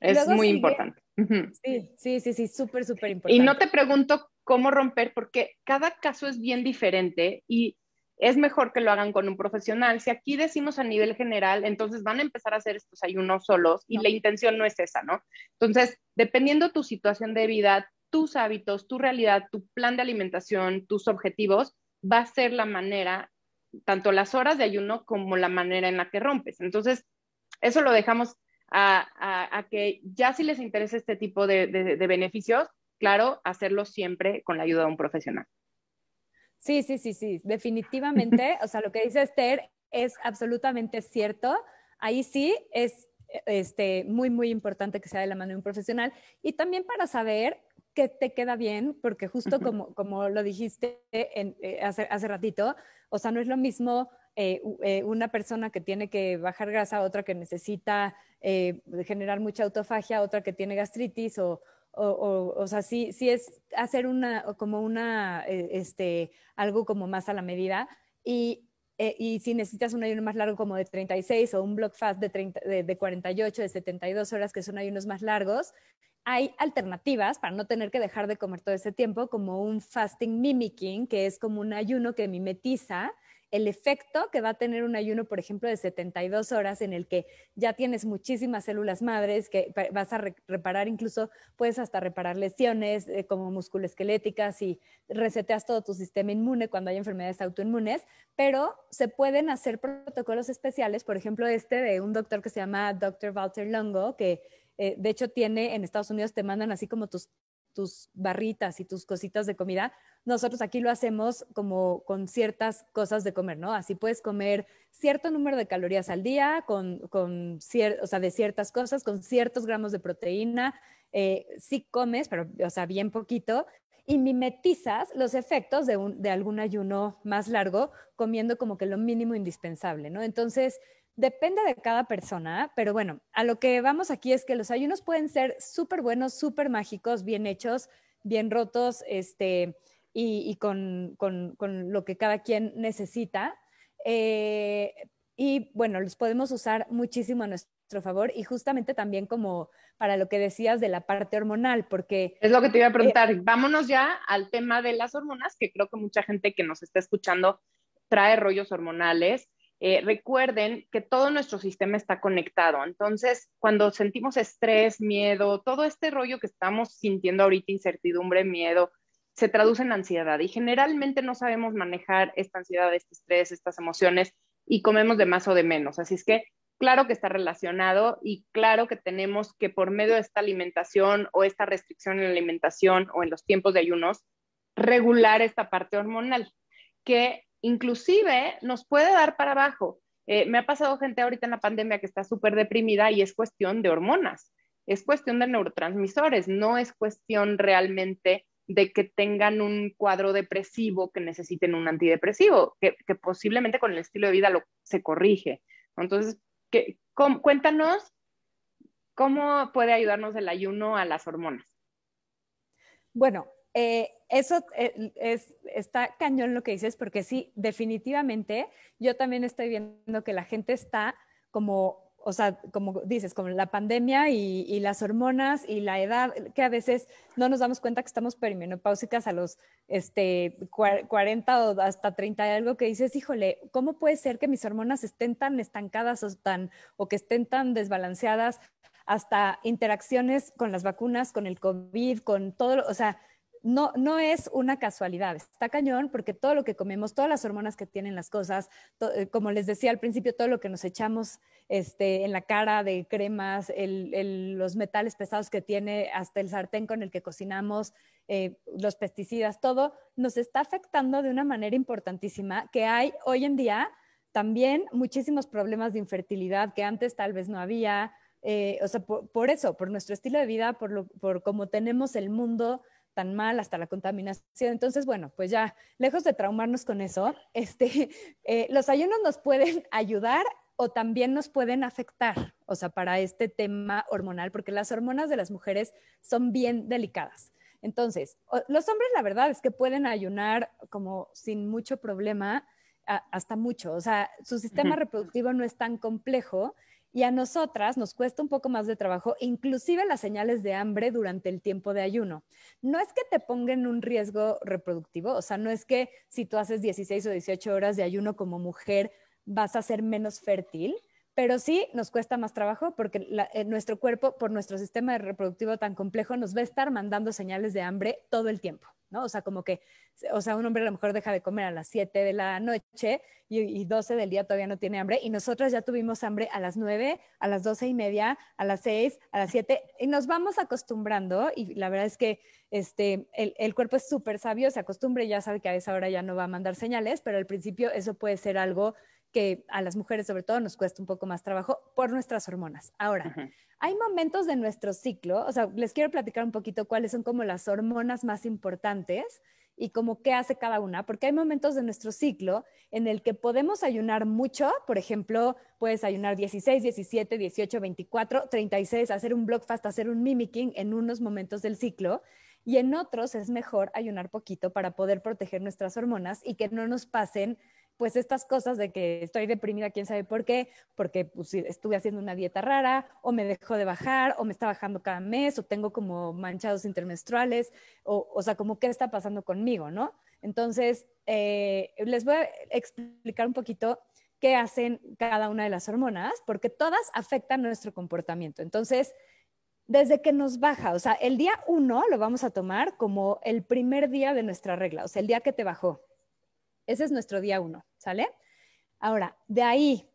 Es muy importante.
Sí, sí, sí, sí, súper, súper importante.
Y no te pregunto cómo romper, porque cada caso es bien diferente y es mejor que lo hagan con un profesional. Si aquí decimos a nivel general, entonces van a empezar a hacer estos ayunos solos y la intención no es esa, ¿no? Entonces, dependiendo tu situación de vida, tus hábitos, tu realidad, tu plan de alimentación, tus objetivos, va a ser la manera, tanto las horas de ayuno como la manera en la que rompes. Entonces, eso lo dejamos a, que ya si les interesa este tipo de, de beneficios, claro, hacerlo siempre con la ayuda de un profesional.
Sí, sí, sí, sí, definitivamente. o sea, lo que dice Esther es absolutamente cierto. Ahí sí es este, muy, muy importante que sea de la mano de un profesional. Y también para saber qué te queda bien, porque justo como, como lo dijiste eh, hace, hace, ratito, o sea, no es lo mismo eh, eh, una persona que tiene que bajar grasa, otra que necesita generar mucha autofagia, otra que tiene gastritis o, o, o, sea, sí, sí es hacer una, como una, eh, este, algo como más a la medida. Y, eh, y si necesitas un ayuno más largo como de 36 o un block fast de, 30, de, de 48, de 72 horas, que son ayunos más largos, hay alternativas para no tener que dejar de comer todo ese tiempo, como un fasting mimicking, que es como un ayuno que mimetiza el efecto que va a tener un ayuno, por ejemplo, de 72 horas en el que ya tienes muchísimas células madres, que vas a reparar, incluso puedes hasta reparar lesiones eh, como musculoesqueléticas y reseteas todo tu sistema inmune cuando hay enfermedades autoinmunes, pero se pueden hacer protocolos especiales, por ejemplo, este de un doctor que se llama Dr. Walter Longo, que eh, de hecho tiene en Estados Unidos, te mandan así como tus tus barritas y tus cositas de comida, nosotros aquí lo hacemos como con ciertas cosas de comer, ¿no? Así puedes comer cierto número de calorías al día, con, con o sea, de ciertas cosas, con ciertos gramos de proteína. Eh, sí comes, pero, o sea, bien poquito, y mimetizas los efectos de, un, de algún ayuno más largo comiendo como que lo mínimo indispensable, ¿no? Entonces, Depende de cada persona, pero bueno, a lo que vamos aquí es que los ayunos pueden ser súper buenos, súper mágicos, bien hechos, bien rotos, este, y, con, lo que cada quien necesita. Eh, y bueno, los podemos usar muchísimo a nuestro favor y justamente también como para lo que decías de la parte hormonal, porque...
Es lo que te iba a preguntar. Eh, Vámonos ya al tema de las hormonas, que creo que mucha gente que nos está escuchando trae rollos hormonales. Eh, recuerden que todo nuestro sistema está conectado. Entonces, cuando sentimos estrés, miedo, todo este rollo que estamos sintiendo ahorita, incertidumbre, miedo, se traduce en ansiedad y generalmente no sabemos manejar esta ansiedad, este estrés, estas emociones y comemos de más o de menos. Así es que claro que está relacionado y claro que tenemos que por medio de esta alimentación o esta restricción en la alimentación o en los tiempos de ayunos, regular esta parte hormonal, que inclusive nos puede dar para abajo. Eh, me ha pasado gente ahorita en la pandemia que está súper deprimida y es cuestión de hormonas, es cuestión de neurotransmisores, no es cuestión realmente de que tengan un cuadro depresivo, que necesiten un antidepresivo, que, posiblemente con el estilo de vida lo, se corrige. Entonces, cuéntanos cómo puede ayudarnos el ayuno a las hormonas.
Bueno, eh, eso eh, es, está cañón lo que dices, porque sí, definitivamente yo también estoy viendo que la gente está como, o sea, como dices, como la pandemia y, las hormonas y la edad, que a veces no nos damos cuenta que estamos perimenopáusicas a los este, 40 o hasta 30 y algo que dices, híjole, ¿cómo puede ser que mis hormonas estén tan estancadas o, tan, o que estén tan desbalanceadas? hasta interacciones con las vacunas, con el COVID, con todo, o sea, no, no es una casualidad, está cañón porque todo lo que comemos, todas las hormonas que tienen las cosas, eh, como les decía al principio, todo lo que nos echamos este, en la cara de cremas, los metales pesados que tiene, hasta el sartén con el que cocinamos, eh, los pesticidas, todo nos está afectando de una manera importantísima que hay hoy en día también muchísimos problemas de infertilidad que antes tal vez no había. Eh, o sea, por, eso, por nuestro estilo de vida, por, lo, por cómo tenemos el mundo tan mal, hasta la contaminación. Entonces, bueno, pues ya, lejos de traumarnos con eso, este, eh, los ayunos nos pueden ayudar o también nos pueden afectar, o sea, para este tema hormonal, porque las hormonas de las mujeres son bien delicadas. Entonces, los hombres la verdad es que pueden ayunar como sin mucho problema, hasta mucho, o sea, su sistema reproductivo no es tan complejo y a nosotras nos cuesta un poco más de trabajo, inclusive las señales de hambre durante el tiempo de ayuno. No es que te pongan un riesgo reproductivo, o sea, no es que si tú haces 16 o 18 horas de ayuno como mujer vas a ser menos fértil, pero sí nos cuesta más trabajo porque eh, nuestro cuerpo, por nuestro sistema reproductivo tan complejo, nos va a estar mandando señales de hambre todo el tiempo, ¿no? O sea, como que, o sea, un hombre a lo mejor deja de comer a las 7 de la noche y, y 12 del día todavía no tiene hambre y nosotras ya tuvimos hambre a las 9, a las 12 y media, a las 6, a las 7 y nos vamos acostumbrando y la verdad es que este, el, el cuerpo es súper sabio, se acostumbra y ya sabe que a esa hora ya no va a mandar señales, pero al principio eso puede ser algo que a las mujeres sobre todo nos cuesta un poco más trabajo por nuestras hormonas. Ahora, hay momentos de nuestro ciclo, o sea, les quiero platicar un poquito cuáles son como las hormonas más importantes y como qué hace cada una, porque hay momentos de nuestro ciclo en el que podemos ayunar mucho, por ejemplo, puedes ayunar 16, 17, 18, 24, 36, hacer un block fast, hacer un mimicking en unos momentos del ciclo, y en otros es mejor ayunar poquito para poder proteger nuestras hormonas y que no nos pasen pues estas cosas de que estoy deprimida, quién sabe por qué, porque pues, estuve haciendo una dieta rara, o me dejó de bajar, o me está bajando cada mes, o tengo como manchados intermenstruales, o, o sea, como qué está pasando conmigo, ¿no? Entonces, eh, les voy a explicar un poquito qué hacen cada una de las hormonas, porque todas afectan nuestro comportamiento. Entonces, desde que nos baja, o sea, el día uno lo vamos a tomar como el primer día de nuestra regla, o sea, el día que te bajó. Ese es nuestro día uno, ¿sale? Ahora, de ahí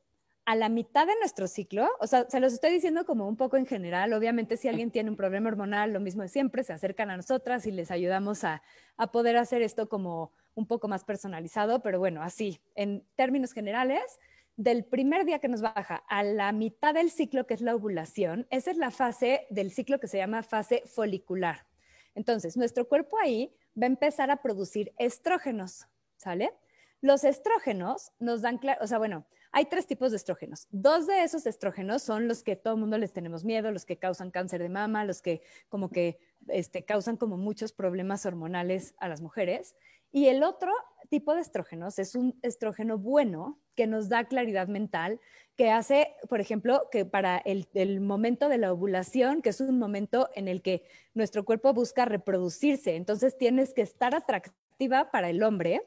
a la mitad de nuestro ciclo, o sea, se los estoy diciendo como un poco en general, obviamente si alguien tiene un problema hormonal, lo mismo de siempre, se acercan a nosotras y les ayudamos a, a poder hacer esto como un poco más personalizado, pero bueno, así, en términos generales, del primer día que nos baja a la mitad del ciclo, que es la ovulación, esa es la fase del ciclo que se llama fase folicular. Entonces, nuestro cuerpo ahí va a empezar a producir estrógenos, ¿sale? Los estrógenos nos dan, o sea, bueno, hay tres tipos de estrógenos. Dos de esos estrógenos son los que todo el mundo les tenemos miedo, los que causan cáncer de mama, los que como que este, causan como muchos problemas hormonales a las mujeres. Y el otro tipo de estrógenos es un estrógeno bueno que nos da claridad mental, que hace, por ejemplo, que para el, el, momento de la ovulación, que es un momento en el que nuestro cuerpo busca reproducirse, entonces tienes que estar atractiva para el hombre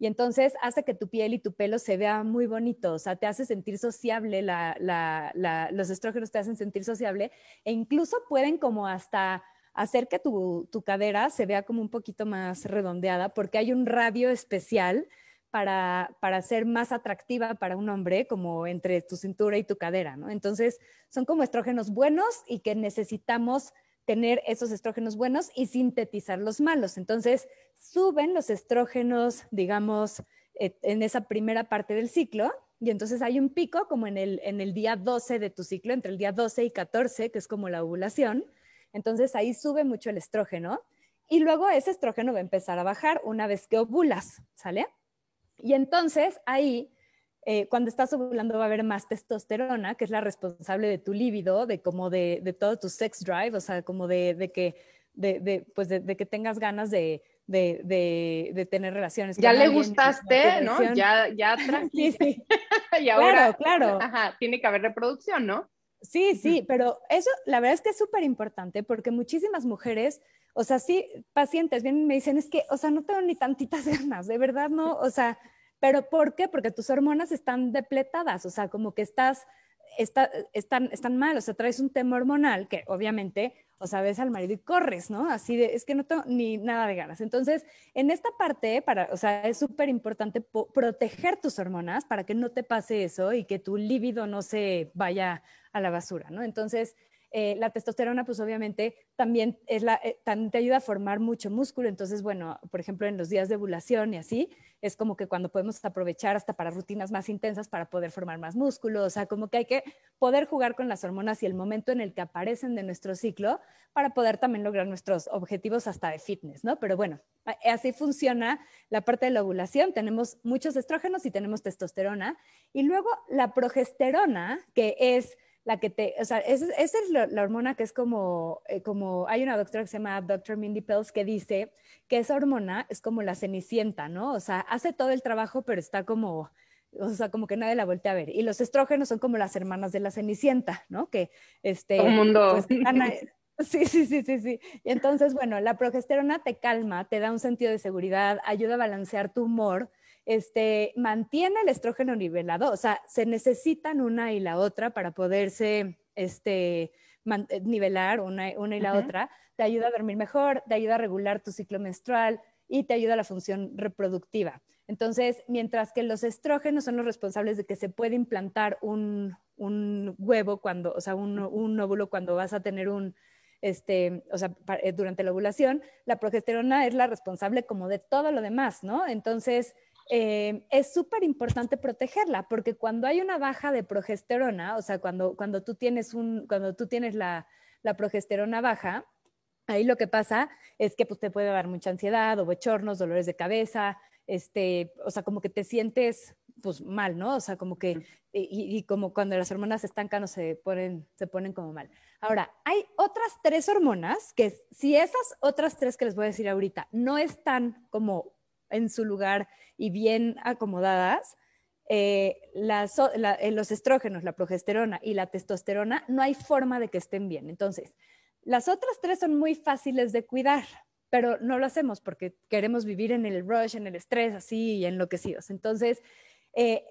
y entonces hace que tu piel y tu pelo se vea muy bonito, o sea, te hace sentir sociable, los estrógenos te hacen sentir sociable e incluso pueden como hasta hacer que tu, cadera se vea como un poquito más redondeada porque hay un radio especial para, para, ser más atractiva para un hombre, como entre tu cintura y tu cadera, ¿no? Entonces, son como estrógenos buenos y que necesitamos tener esos estrógenos buenos y sintetizar los malos. Entonces, suben los estrógenos, digamos, eh, en esa primera parte del ciclo, y entonces hay un pico como en el, en el día 12 de tu ciclo, entre el día 12 y 14, que es como la ovulación. Entonces ahí sube mucho el estrógeno y luego ese estrógeno va a empezar a bajar una vez que ovulas, ¿sale? Y entonces ahí eh, cuando estás ovulando va a haber más testosterona, que es la responsable de tu líbido, de como de, de todo tu sex drive, o sea, como de, de que, de, pues de, que tengas ganas de, tener relaciones.
Ya le gustaste, ¿no? Ya, ya tranquilo. Sí, sí. y ahora,
claro, claro.
Ajá, tiene que haber reproducción, ¿no?
Sí, sí, pero eso la verdad es que es súper importante porque muchísimas mujeres, o sea, sí, pacientes vienen y me dicen, es que, o sea, no tengo ni tantitas ganas, de verdad, no, o sea, ¿Pero por qué? Porque tus hormonas están depletadas, o sea, como que estás, está, están, están mal, o sea, traes un tema hormonal que obviamente, o sea, ves al marido y corres, ¿no? Así de, es que no tengo ni nada de ganas. Entonces, en esta parte, para, o sea, es súper importante proteger tus hormonas para que no te pase eso y que tu líbido no se vaya a la basura, ¿no? Entonces, Eh, la testosterona, pues obviamente también, es la, eh, también te ayuda a formar mucho músculo. Entonces, bueno, por ejemplo, en los días de ovulación y así, es como que cuando podemos aprovechar hasta para rutinas más intensas para poder formar más músculo. O sea, como que hay que poder jugar con las hormonas y el momento en el que aparecen de nuestro ciclo para poder también lograr nuestros objetivos hasta de fitness, ¿no? Pero bueno, así funciona la parte de la ovulación. Tenemos muchos estrógenos y tenemos testosterona. Y luego la progesterona, que es la que te, o sea, esa, es la, hormona que es como, eh, como, hay una doctora que se llama Dr. Mindy Pells que dice que esa hormona es como la cenicienta, ¿no? O sea, hace todo el trabajo, pero está como, o sea, como que nadie la voltea a ver. Y los estrógenos son como las hermanas de la cenicienta, ¿no? Que, este,
todo mundo. Pues,
Sí, sí, sí, sí, sí. Y entonces, bueno, la progesterona te calma, te da un sentido de seguridad, ayuda a balancear tu humor, este, mantiene el estrógeno nivelado, o sea, se necesitan una y la otra para poderse este, eh, nivelar una, y la otra, te ayuda a dormir mejor, te ayuda a regular tu ciclo menstrual y te ayuda a la función reproductiva. Entonces, mientras que los estrógenos son los responsables de que se puede implantar un, huevo cuando, o sea, un, un óvulo cuando vas a tener un, este, o sea, eh, durante la ovulación, la progesterona es la responsable como de todo lo demás, ¿no? Entonces, eh, es súper importante protegerla, porque cuando hay una baja de progesterona, o sea, cuando, cuando tú tienes, un, cuando tú tienes la, la progesterona baja, ahí lo que pasa es que pues, te puede dar mucha ansiedad o bochornos, dolores de cabeza, este, o sea, como que te sientes pues mal, ¿no? O sea, como que, y, y, como cuando las hormonas se estancan o se ponen, se ponen como mal. Ahora, hay otras tres hormonas que si esas otras tres que les voy a decir ahorita no están como en su lugar y bien acomodadas, eh, eh, los estrógenos, la progesterona y la testosterona, no hay forma de que estén bien. Entonces, las otras tres son muy fáciles de cuidar, pero no lo hacemos porque queremos vivir en el rush, en el estrés, así y enloquecidos. Entonces, eh,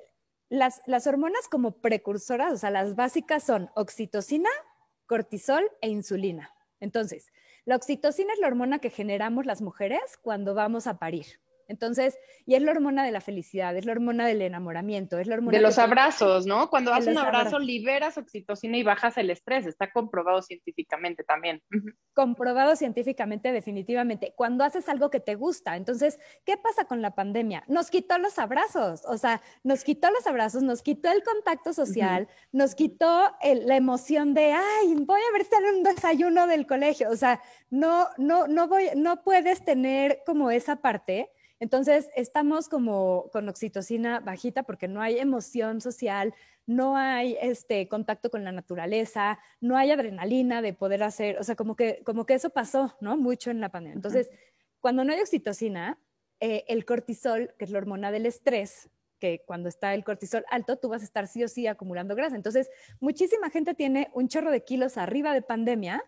las, las hormonas como precursoras, o sea, las básicas son oxitocina, cortisol e insulina. Entonces, la oxitocina es la hormona que generamos las mujeres cuando vamos a parir. Entonces, y es la hormona de la felicidad, es la hormona del enamoramiento, es la hormona
de los abrazos, ¿no? Cuando haces un abrazo liberas oxitocina y bajas el estrés, está comprobado científicamente también.
Comprobado científicamente, definitivamente. Cuando haces algo que te gusta, entonces, ¿qué pasa con la pandemia? Nos quitó los abrazos, o sea, nos quitó los abrazos, nos quitó el contacto social, nos quitó la emoción de, ay, voy a ver si en un desayuno del colegio, o sea, no, no, no voy, no puedes tener como esa parte entonces, estamos como con oxitocina bajita porque no hay emoción social, no hay este contacto con la naturaleza, no hay adrenalina de poder hacer, o sea, como que, como que eso pasó, ¿no? Mucho en la pandemia. Entonces, cuando no hay oxitocina, eh, el cortisol, que es la hormona del estrés, que cuando está el cortisol alto, tú vas a estar sí o sí acumulando grasa. Entonces, muchísima gente tiene un chorro de kilos arriba de pandemia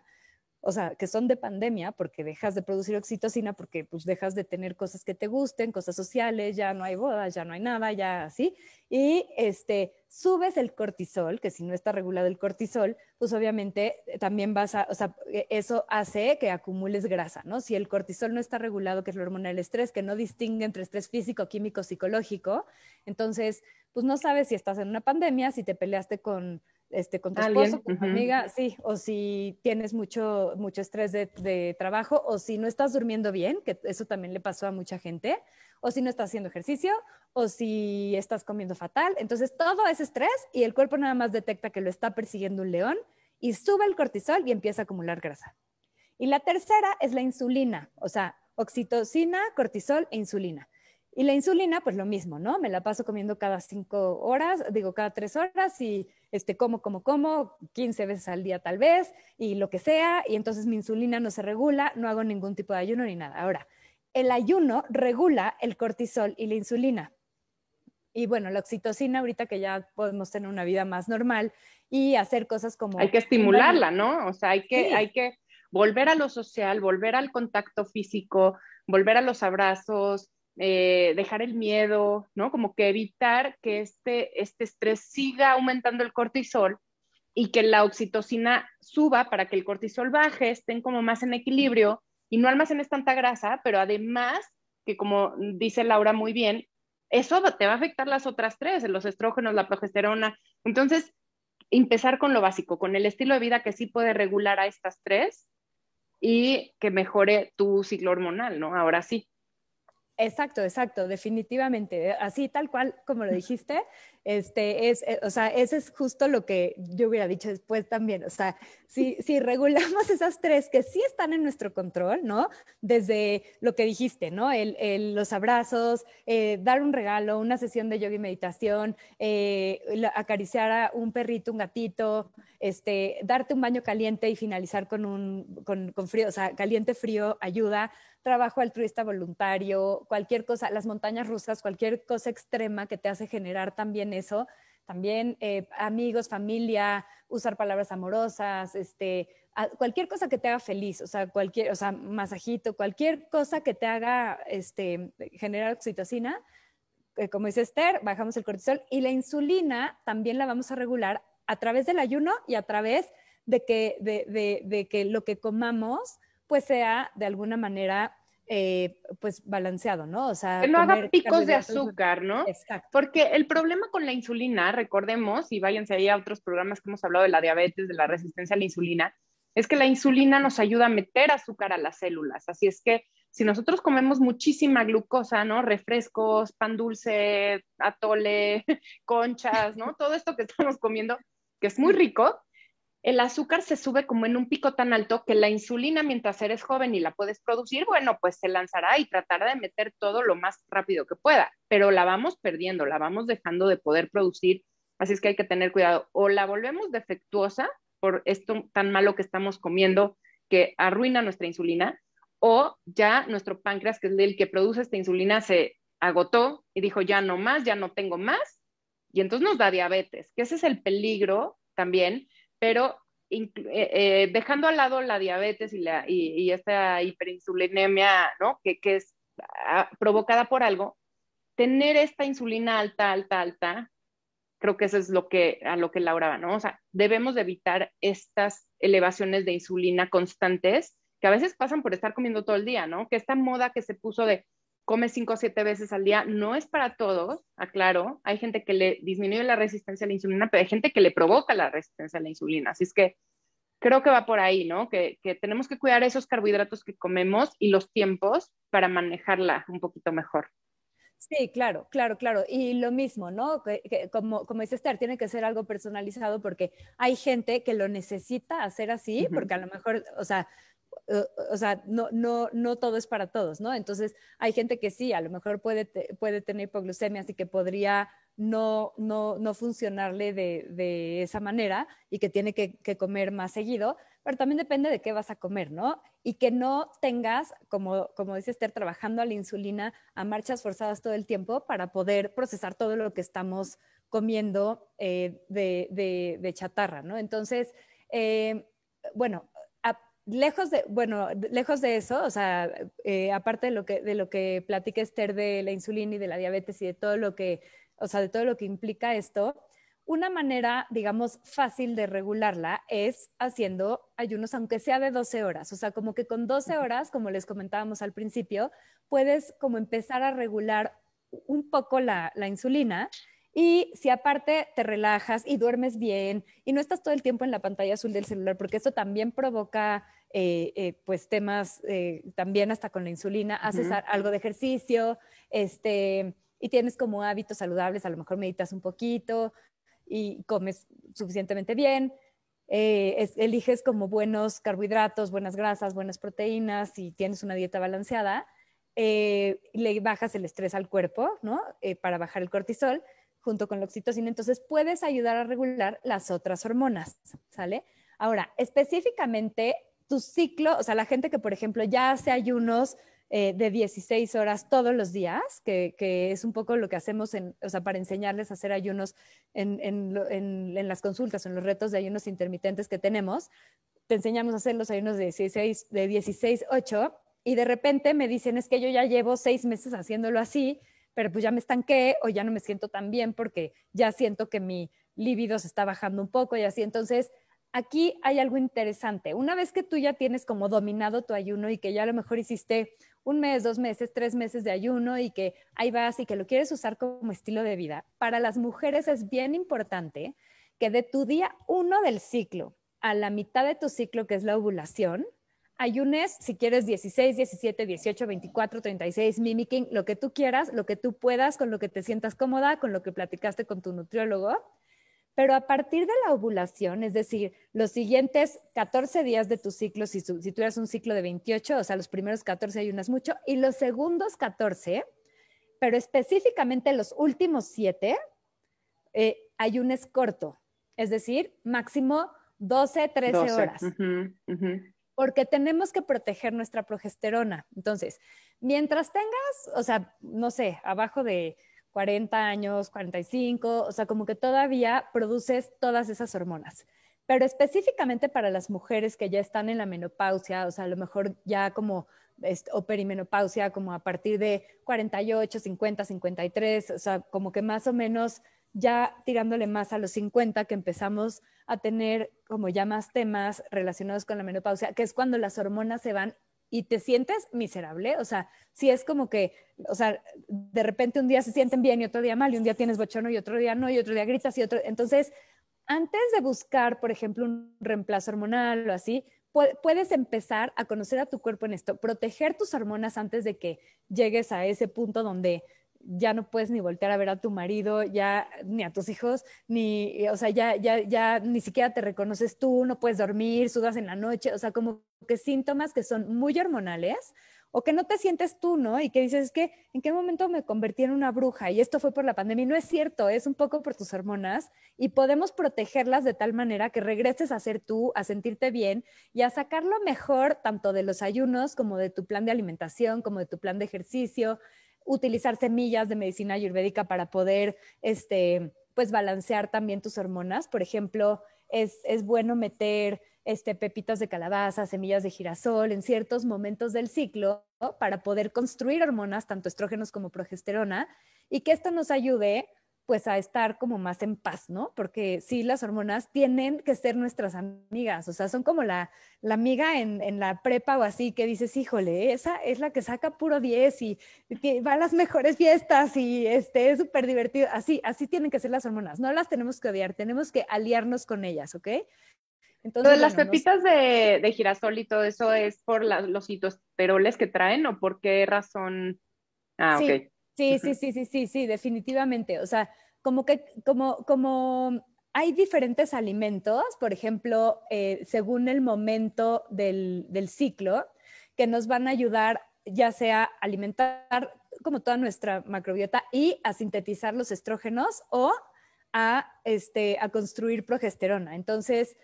o sea, que son de pandemia, porque dejas de producir oxitocina, porque pues dejas de tener cosas que te gusten, cosas sociales, ya no hay bodas, ya no hay nada, ya así, y este, subes el cortisol, que si no está regulado el cortisol, pues obviamente eh, también vas a, o sea, e, eso hace que acumules grasa, ¿no? Si el cortisol no está regulado, que es la hormona del estrés, que no distingue entre estrés físico, químico, psicológico, entonces, pues no sabes si estás en una pandemia, si te peleaste con este, con tu esposo, con tu amiga, sí, o si tienes mucho, mucho estrés de, trabajo, o si no estás durmiendo bien, que eso también le pasó a mucha gente, o si no estás haciendo ejercicio, o si estás comiendo fatal. Entonces, todo es estrés y el cuerpo nada más detecta que lo está persiguiendo un león y sube el cortisol y empieza a acumular grasa. Y la tercera es la insulina, o sea, oxitocina, cortisol e insulina. Y la insulina, pues lo mismo, ¿no? Me la paso comiendo cada cinco horas, digo, cada tres horas y este, como, como, como, 15 veces al día tal vez, y lo que sea, y entonces mi insulina no se regula, no hago ningún tipo de ayuno ni nada. Ahora, el ayuno regula el cortisol y la insulina. Y bueno, la oxitocina, ahorita que ya podemos tener una vida más normal y hacer cosas como...
Hay que estimularla, ¿no? O sea, hay que, hay que volver a lo social, volver al contacto físico, volver a los abrazos, eh, dejar el miedo, ¿no? Como que evitar que este, este estrés siga aumentando el cortisol y que la oxitocina suba para que el cortisol baje, estén como más en equilibrio y no almacenes tanta grasa, pero además que como dice Laura muy bien, eso te va a afectar las otras tres, los estrógenos, la progesterona. Entonces, empezar con lo básico, con el estilo de vida que sí puede regular a estas tres y que mejore tu ciclo hormonal, ¿no? Ahora sí.
Exacto, exacto, definitivamente. Así tal cual como lo dijiste, este es, eh, o sea, ese es justo lo que yo hubiera dicho después también. O sea, si, si regulamos esas tres que sí están en nuestro control, ¿no? Desde lo que dijiste, ¿no? El, los abrazos, eh, dar un regalo, una sesión de yoga y meditación, eh, acariciar a un perrito, un gatito, este, darte un baño caliente y finalizar con un con, con frío, o sea, caliente frío ayuda trabajo altruista voluntario, cualquier cosa, las montañas rusas, cualquier cosa extrema que te hace generar también eso, también eh, amigos, familia, usar palabras amorosas, este, cualquier cosa que te haga feliz, o sea, cualquier, o sea, masajito, cualquier cosa que te haga este, generar oxitocina, eh, como dice Esther, bajamos el cortisol y la insulina también la vamos a regular a través del ayuno y a través de que, de que lo que comamos pues sea de alguna manera eh, pues balanceado, ¿no?
O sea, que no haga picos de azúcar, ¿no? Exacto. Porque el problema con la insulina, recordemos, y váyanse ahí a otros programas que hemos hablado de la diabetes, de la resistencia a la insulina, es que la insulina nos ayuda a meter azúcar a las células. Así es que si nosotros comemos muchísima glucosa, ¿no? Refrescos, pan dulce, atole, conchas, ¿no? Todo esto que estamos comiendo, que es muy rico, el azúcar se sube como en un pico tan alto que la insulina, mientras eres joven y la puedes producir, bueno, pues se lanzará y tratará de meter todo lo más rápido que pueda, pero la vamos perdiendo, la vamos dejando de poder producir, así es que hay que tener cuidado. O la volvemos defectuosa por esto tan malo que estamos comiendo que arruina nuestra insulina, o ya nuestro páncreas, que es el que produce esta insulina, se agotó y dijo, ya no más, ya no tengo más, y entonces nos da diabetes, que ese es el peligro también pero eh, eh, dejando al lado la diabetes y, la, y, esta hiperinsulinemia, ¿no? Que, que es ah, provocada por algo, tener esta insulina alta, alta, alta, creo que eso es lo que, a lo que Laura va, ¿no? O sea, debemos de evitar estas elevaciones de insulina constantes que a veces pasan por estar comiendo todo el día, ¿no? Que esta moda que se puso de come cinco o siete veces al día, no es para todos, aclaro, hay gente que le disminuye la resistencia a la insulina, pero hay gente que le provoca la resistencia a la insulina, así es que creo que va por ahí, ¿no? Que, tenemos que cuidar esos carbohidratos que comemos y los tiempos para manejarla un poquito mejor.
Sí, claro, claro, claro. Y lo mismo, ¿no? Que, como, como dice Esther, tiene que ser algo personalizado porque hay gente que lo necesita hacer así, porque a lo mejor, o sea, o sea, no, no, no todo es para todos, ¿no? Entonces, hay gente que sí, a lo mejor puede, puede tener hipoglucemia, así que podría no, no, no funcionarle de, de, esa manera y que tiene que, que, comer más seguido, pero también depende de qué vas a comer, ¿no? Y que no tengas, como, como dice Esther, trabajando a la insulina a marchas forzadas todo el tiempo para poder procesar todo lo que estamos comiendo eh, de, de, de, chatarra, ¿no? Entonces, eh, bueno, lejos de, bueno, lejos de eso, o sea, eh, aparte de lo que, de lo que platica Esther de la insulina y de la diabetes y de todo lo que, o sea, de todo lo que implica esto, una manera, digamos, fácil de regularla es haciendo ayunos, aunque sea de 12 horas. O sea, como que con 12 horas, como les comentábamos al principio, puedes como empezar a regular un poco la, la insulina y si aparte te relajas y duermes bien y no estás todo el tiempo en la pantalla azul del celular, porque eso también provoca eh, eh, pues temas eh, también hasta con la insulina, haces algo de ejercicio, este, y tienes como hábitos saludables, a lo mejor meditas un poquito y comes suficientemente bien, eliges como buenos carbohidratos, buenas grasas, buenas proteínas y tienes una dieta balanceada, le bajas el estrés al cuerpo, ¿no? para bajar el cortisol junto con la oxitocina, entonces puedes ayudar a regular las otras hormonas, ¿sale? Ahora, específicamente tu ciclo, o sea, la gente que, por ejemplo, ya hace ayunos eh, de 16 horas todos los días, que, es un poco lo que hacemos en, o sea, para enseñarles a hacer ayunos en, en, las consultas, en los retos de ayunos intermitentes que tenemos, te enseñamos a hacer los ayunos de 16, de 16, 8, y de repente me dicen, es que yo ya llevo seis meses haciéndolo así, pero pues ya me estanqué o ya no me siento tan bien porque ya siento que mi libido se está bajando un poco y así. Entonces, aquí hay algo interesante. Una vez que tú ya tienes como dominado tu ayuno y que ya a lo mejor hiciste un mes, dos meses, tres meses de ayuno y que ahí vas y que lo quieres usar como estilo de vida, para las mujeres es bien importante que de tu día uno del ciclo a la mitad de tu ciclo, que es la ovulación, ayunes si quieres 16, 17, 18, 24, 36, mimicking, lo que tú quieras, lo que tú puedas, con lo que te sientas cómoda, con lo que platicaste con tu nutriólogo. Pero a partir de la ovulación, es decir, los siguientes 14 días de tu ciclo, si, si tuvieras un ciclo de 28, o sea, los primeros 14 ayunas mucho, y los segundos 14, pero específicamente los últimos 7, eh, ayunes corto, es decir, máximo 12, 13 horas. Porque tenemos que proteger nuestra progesterona. Entonces, mientras tengas, o sea, no sé, abajo de 40 años, 45, o sea, como que todavía produces todas esas hormonas. Pero específicamente para las mujeres que ya están en la menopausia, o sea, a lo mejor ya como o perimenopausia, como a partir de 48, 50, 53, o sea, como que más o menos ya tirándole más a los 50 que empezamos a tener como ya más temas relacionados con la menopausia, que es cuando las hormonas se van y te sientes miserable, o sea, si es como que, o sea, de repente un día se sienten bien y otro día mal, y un día tienes bochorno y otro día no, y otro día gritas y otro, entonces, antes de buscar, por ejemplo, un reemplazo hormonal o así, puedes empezar a conocer a tu cuerpo en esto, proteger tus hormonas antes de que llegues a ese punto donde ya no puedes ni voltear a ver a tu marido, ya ni a tus hijos, ni, o sea, ya, ya, ya ni siquiera te reconoces tú, no puedes dormir, sudas en la noche, o sea, como que síntomas que son muy hormonales o que no te sientes tú, ¿no? Y que dices, es que, ¿en qué momento me convertí en una bruja? Y esto fue por la pandemia. No es cierto, es un poco por tus hormonas y podemos protegerlas de tal manera que regreses a ser tú, a sentirte bien y a sacar lo mejor tanto de los ayunos como de tu plan de alimentación, como de tu plan de ejercicio, utilizar semillas de medicina ayurvédica para poder, este, pues, balancear también tus hormonas. Por ejemplo, es, es bueno meter este, pepitas de calabaza, semillas de girasol en ciertos momentos del ciclo para poder construir hormonas, tanto estrógenos como progesterona, y que esto nos ayude pues a estar como más en paz, ¿no? Porque sí, las hormonas tienen que ser nuestras amigas, o sea, son como la, la amiga en, en, la prepa o así que dices, híjole, esa es la que saca puro 10 y, va a las mejores fiestas y este, es súper divertido. Así, así tienen que ser las hormonas, no las tenemos que odiar, tenemos que aliarnos con ellas, ¿ok?
Entonces, las pepitas de, de, girasol y todo eso es por los citoesteroles que traen o por qué razón? Ah, ok.
Sí, sí, sí, sí, sí, sí, definitivamente. O sea, como que, como, como hay diferentes alimentos, por ejemplo, eh, según el momento del, del, ciclo, que nos van a ayudar ya sea alimentar como toda nuestra macrobiota y a sintetizar los estrógenos o a, este, a construir progesterona. Entonces,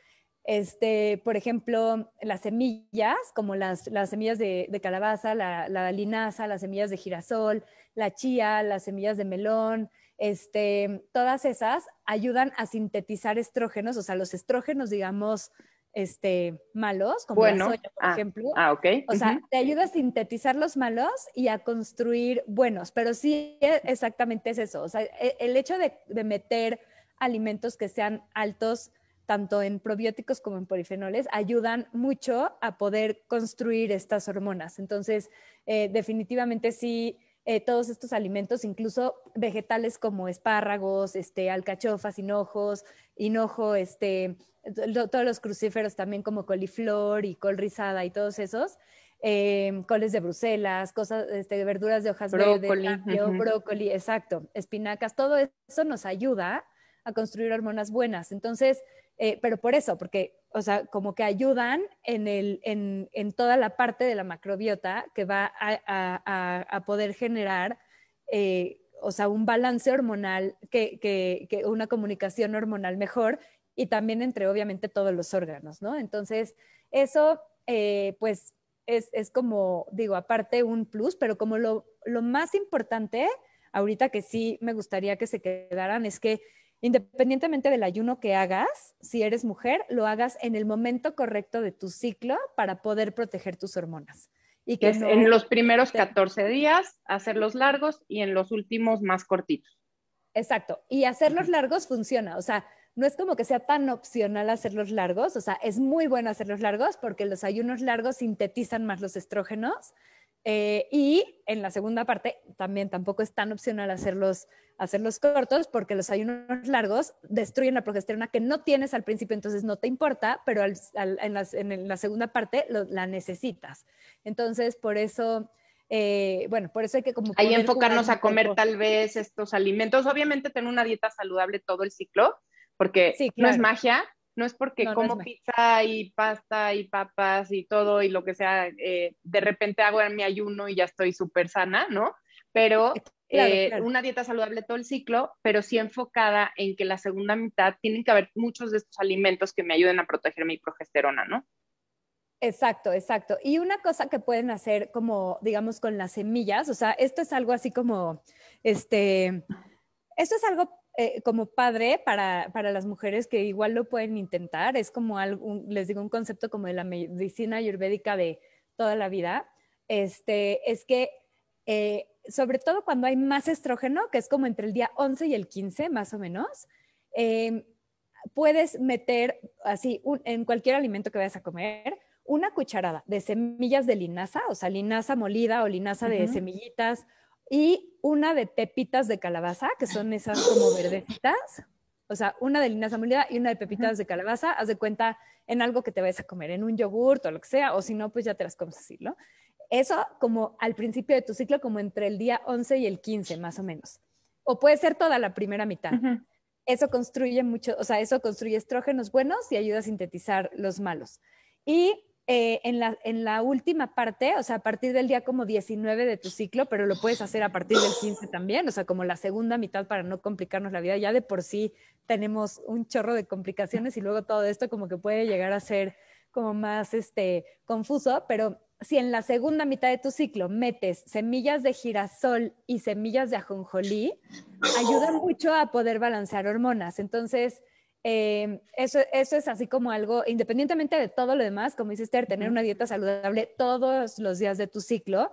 este, por ejemplo, las semillas, como las, las semillas de, de calabaza, la, la, linaza, las semillas de girasol, la chía, las semillas de melón, este, todas esas ayudan a sintetizar estrógenos, o sea, los estrógenos, digamos, este, malos, como la soya, por
ah,
ejemplo.
Ah, ok.
O sea, te ayuda a sintetizar los malos y a construir buenos, pero sí e, exactamente es eso. O sea, e, el hecho de, de meter alimentos que sean altos tanto en probióticos como en polifenoles, ayudan mucho a poder construir estas hormonas. Entonces, eh, definitivamente sí, eh, todos estos alimentos, incluso vegetales como espárragos, este, alcachofas, hinojos, hinojo, este, todos los crucíferos también como coliflor y col rizada y todos esos, eh, coles de Bruselas, cosas, este, verduras de hojas
brócoli,
verdes, brócoli, exacto, espinacas, todo eso nos ayuda a construir hormonas buenas. Entonces, eh, pero por eso, porque, o sea, como que ayudan en, el, en, en toda la parte de la macrobiota que va a, a, poder generar, eh, o sea, un balance hormonal, que, que, que, una comunicación hormonal mejor y también entre, obviamente, todos los órganos, ¿no? Entonces, eso, eh, pues, es, es, como, digo, aparte un plus, pero como lo, lo más importante, ahorita que sí me gustaría que se quedaran, es que independientemente del ayuno que hagas, si eres mujer, lo hagas en el momento correcto de tu ciclo para poder proteger tus hormonas.
Y que, es en los primeros 14 días, hacerlos largos y en los últimos más cortitos.
Exacto. Y hacerlos largos funciona. O sea, no es como que sea tan opcional hacerlos largos. O sea, es muy bueno hacerlos largos porque los ayunos largos sintetizan más los estrógenos Eh, y en la segunda parte también tampoco es tan opcional hacerlos, hacerlos cortos porque los ayunos largos destruyen la progesterona que no tienes al principio, entonces no te importa, pero en, la segunda parte la necesitas. Entonces, por eso... Eh, bueno, por eso hay que como...
Ahí enfocarnos a comer tal vez estos alimentos. Obviamente tener una dieta saludable todo el ciclo, porque no es magia, no es porque como pizza y pasta y papas y todo y lo que sea, eh, de repente hago mi ayuno y ya estoy súper sana, ¿no? Pero eh, una dieta saludable todo el ciclo, pero sí enfocada en que la segunda mitad tienen que haber muchos de estos alimentos que me ayuden a proteger mi progesterona, ¿no?
Exacto, exacto. Y una cosa que pueden hacer como, digamos, con las semillas, o sea, esto es algo así como, este, esto es algo eh, como padre para, para, las mujeres que igual lo pueden intentar. Es como algo, les digo, un concepto como de la medicina ayurvédica de toda la vida. Este, es que eh, sobre todo cuando hay más estrógeno, que es como entre el día 11 y el 15 más o menos, em, puedes meter así en cualquier alimento que vayas a comer una cucharada de semillas de linaza, o sea, linaza molida o linaza de semillitas y una de pepitas de calabaza, que son esas como verdecitas. O sea, una de linaza molida y una de pepitas de calabaza. Haz de cuenta en algo que te vayas a comer, en un yogurt o lo que sea, o si no, pues ya te las comes así, ¿no? Eso como al principio de tu ciclo, como entre el día 11 y el 15, más o menos. O puede ser toda la primera mitad. Eso construye mucho, o sea, eso construye estrógenos buenos y ayuda a sintetizar los malos. Y eh, en, la, en la última parte, o sea, a partir del día como 19 de tu ciclo, pero lo puedes hacer a partir del 15 también, o sea, como la segunda mitad para no complicarnos la vida. Ya de por sí tenemos un chorro de complicaciones y luego todo esto como que puede llegar a ser como más este, confuso, pero si en la segunda mitad de tu ciclo metes semillas de girasol y semillas de ajonjolí, ayuda mucho a poder balancear hormonas. Entonces, Em, eso, eso es así como algo, independientemente de todo lo demás, como dice Esther, tener una dieta saludable todos los días de tu ciclo.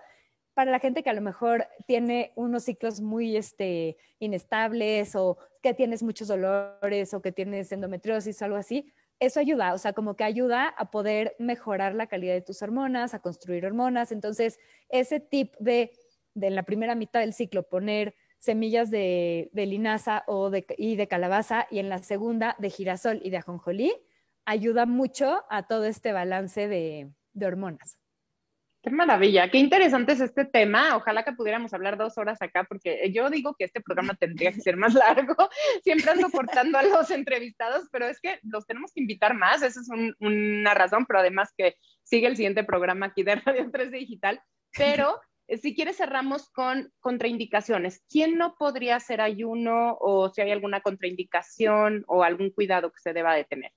Para la gente que a lo mejor tiene unos ciclos muy este, inestables o que tienes muchos dolores o que tienes endometriosis o algo así, eso ayuda, o sea, como que ayuda a poder mejorar la calidad de tus hormonas, a construir hormonas. Entonces, ese tip de, de la primera mitad del ciclo poner semillas de, linaza o de, y de calabaza y en la segunda de girasol y de ajonjolí, ayuda mucho a todo este balance de, hormonas.
Qué maravilla, qué interesante es este tema. Ojalá que pudiéramos hablar dos horas acá, porque yo digo que este programa tendría que ser más largo. Siempre ando cortando a los entrevistados, pero es que los tenemos que invitar más. Esa es una razón, pero además que sigue el siguiente programa aquí de Radio 3 Digital. Pero si quieres cerramos con contraindicaciones. ¿Quién no podría hacer ayuno o si hay alguna contraindicación o algún cuidado que se deba de tener?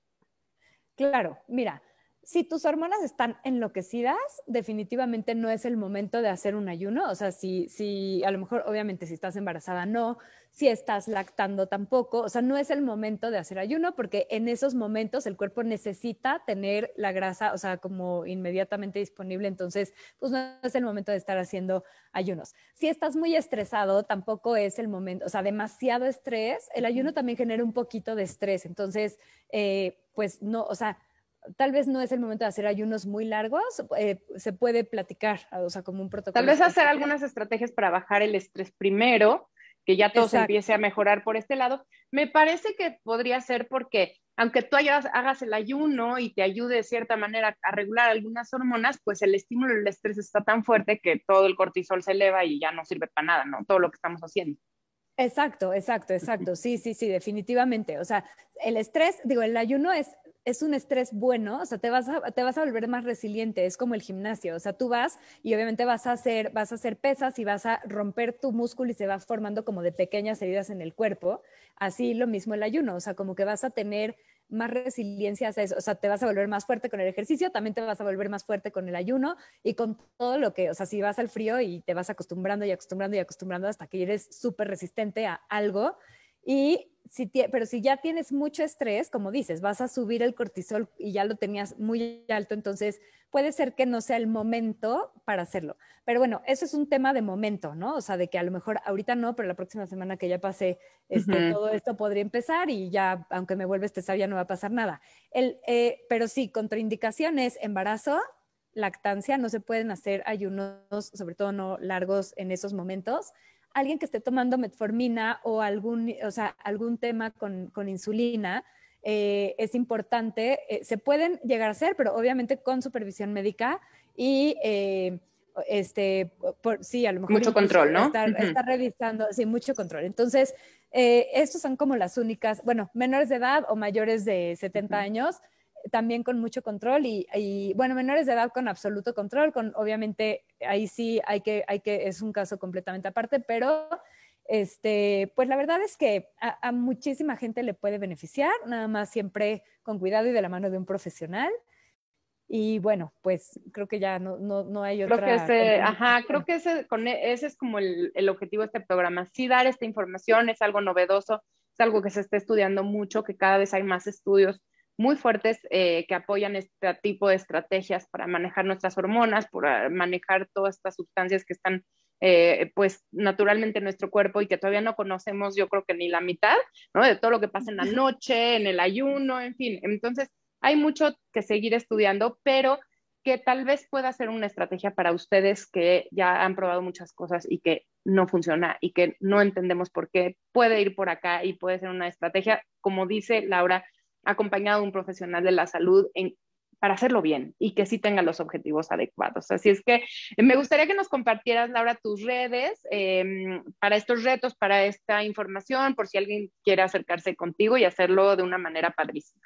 Claro, mira, si tus hormonas están enloquecidas, definitivamente no es el momento de hacer un ayuno. O sea, si, si a lo mejor, obviamente, si estás embarazada, no, si estás lactando tampoco. O sea, no es el momento de hacer ayuno porque en esos momentos el cuerpo necesita tener la grasa, o sea, como inmediatamente disponible. Entonces, pues no es el momento de estar haciendo ayunos. Si estás muy estresado, tampoco es el momento, o sea, demasiado estrés. El ayuno también genera un poquito de estrés. Entonces, eh, pues no, o sea, tal vez no es el momento de hacer ayunos muy largos, eh, se puede platicar, o sea, como un protocolo.
Tal vez hacer algunas estrategias para bajar el estrés primero que ya todo se empiece a mejorar por este lado. Me parece que podría ser porque, aunque tú hagas el ayuno y te ayude de cierta manera a regular algunas hormonas, pues el estímulo del estrés está tan fuerte que todo el cortisol se eleva y ya no sirve para nada, ¿no? Todo lo que estamos haciendo.
Exacto, exacto, exacto. Sí, sí, sí, definitivamente. O sea, el estrés, digo, el ayuno es es un estrés bueno, o sea, te vas, a, te vas a volver más resiliente, es como el gimnasio, o sea, tú vas y obviamente vas a hacer, vas a hacer pesas y vas a romper tu músculo y se va formando como de pequeñas heridas en el cuerpo, así lo mismo el ayuno, o sea, como que vas a tener más resiliencia a eso, o sea, te vas a volver más fuerte con el ejercicio, también te vas a volver más fuerte con el ayuno y con todo lo que, o sea, si vas al frío y te vas acostumbrando y acostumbrando y acostumbrando hasta que eres súper resistente a algo. Y pero si ya tienes mucho estrés, como dices, vas a subir el cortisol y ya lo tenías muy alto, entonces puede ser que no sea el momento para hacerlo. Pero bueno, eso es un tema de momento, ¿no? O sea, de que a lo mejor ahorita no, pero la próxima semana que ya pase este, todo esto podría empezar y ya, aunque me vuelva a estresar, ya no va a pasar nada. El, eh, pero sí, contraindicaciones, embarazo, lactancia, no se pueden hacer ayunos, sobre todo no largos en esos momentos. Alguien que esté tomando metformina o algún, o sea, algún tema con, con insulina, eh, es importante, eh, se pueden llegar a hacer, pero obviamente con supervisión médica y eh, este, por, sí, a lo mejor.
Mucho control, ¿no?
Estar, revisando, sí, mucho control. Entonces, estos son como las únicas, bueno, menores de edad o mayores de 70 años, también con mucho control y, bueno, menores de edad con absoluto control, con obviamente ahí sí hay que, hay que, es un caso completamente aparte, pero este, pues la verdad es que a, a muchísima gente le puede beneficiar, nada más siempre con cuidado y de la mano de un profesional. Y bueno, pues creo que ya no, no, no hay otra.
Creo que ese, ajá, creo que ese, con, e, ese es como el, el, objetivo de este programa. Sí, dar esta información es algo novedoso, es algo que se está estudiando mucho, que cada vez hay más estudios muy fuertes eh, que apoyan este tipo de estrategias para manejar nuestras hormonas, para manejar todas estas sustancias que están eh, pues naturalmente en nuestro cuerpo y que todavía no conocemos, yo creo que ni la mitad, ¿no? De todo lo que pasa en la noche, en el ayuno, en fin. Entonces, hay mucho que seguir estudiando, pero que tal vez pueda ser una estrategia para ustedes que ya han probado muchas cosas y que no funciona y que no entendemos por qué. Puede ir por acá y puede ser una estrategia, como dice Laura, acompañado de un profesional de la salud para hacerlo bien y que sí tenga los objetivos adecuados. Así es que me gustaría que nos compartieras, Laura, tus redes eh, para estos retos, para esta información, por si alguien quiere acercarse contigo y hacerlo de una manera padrísima.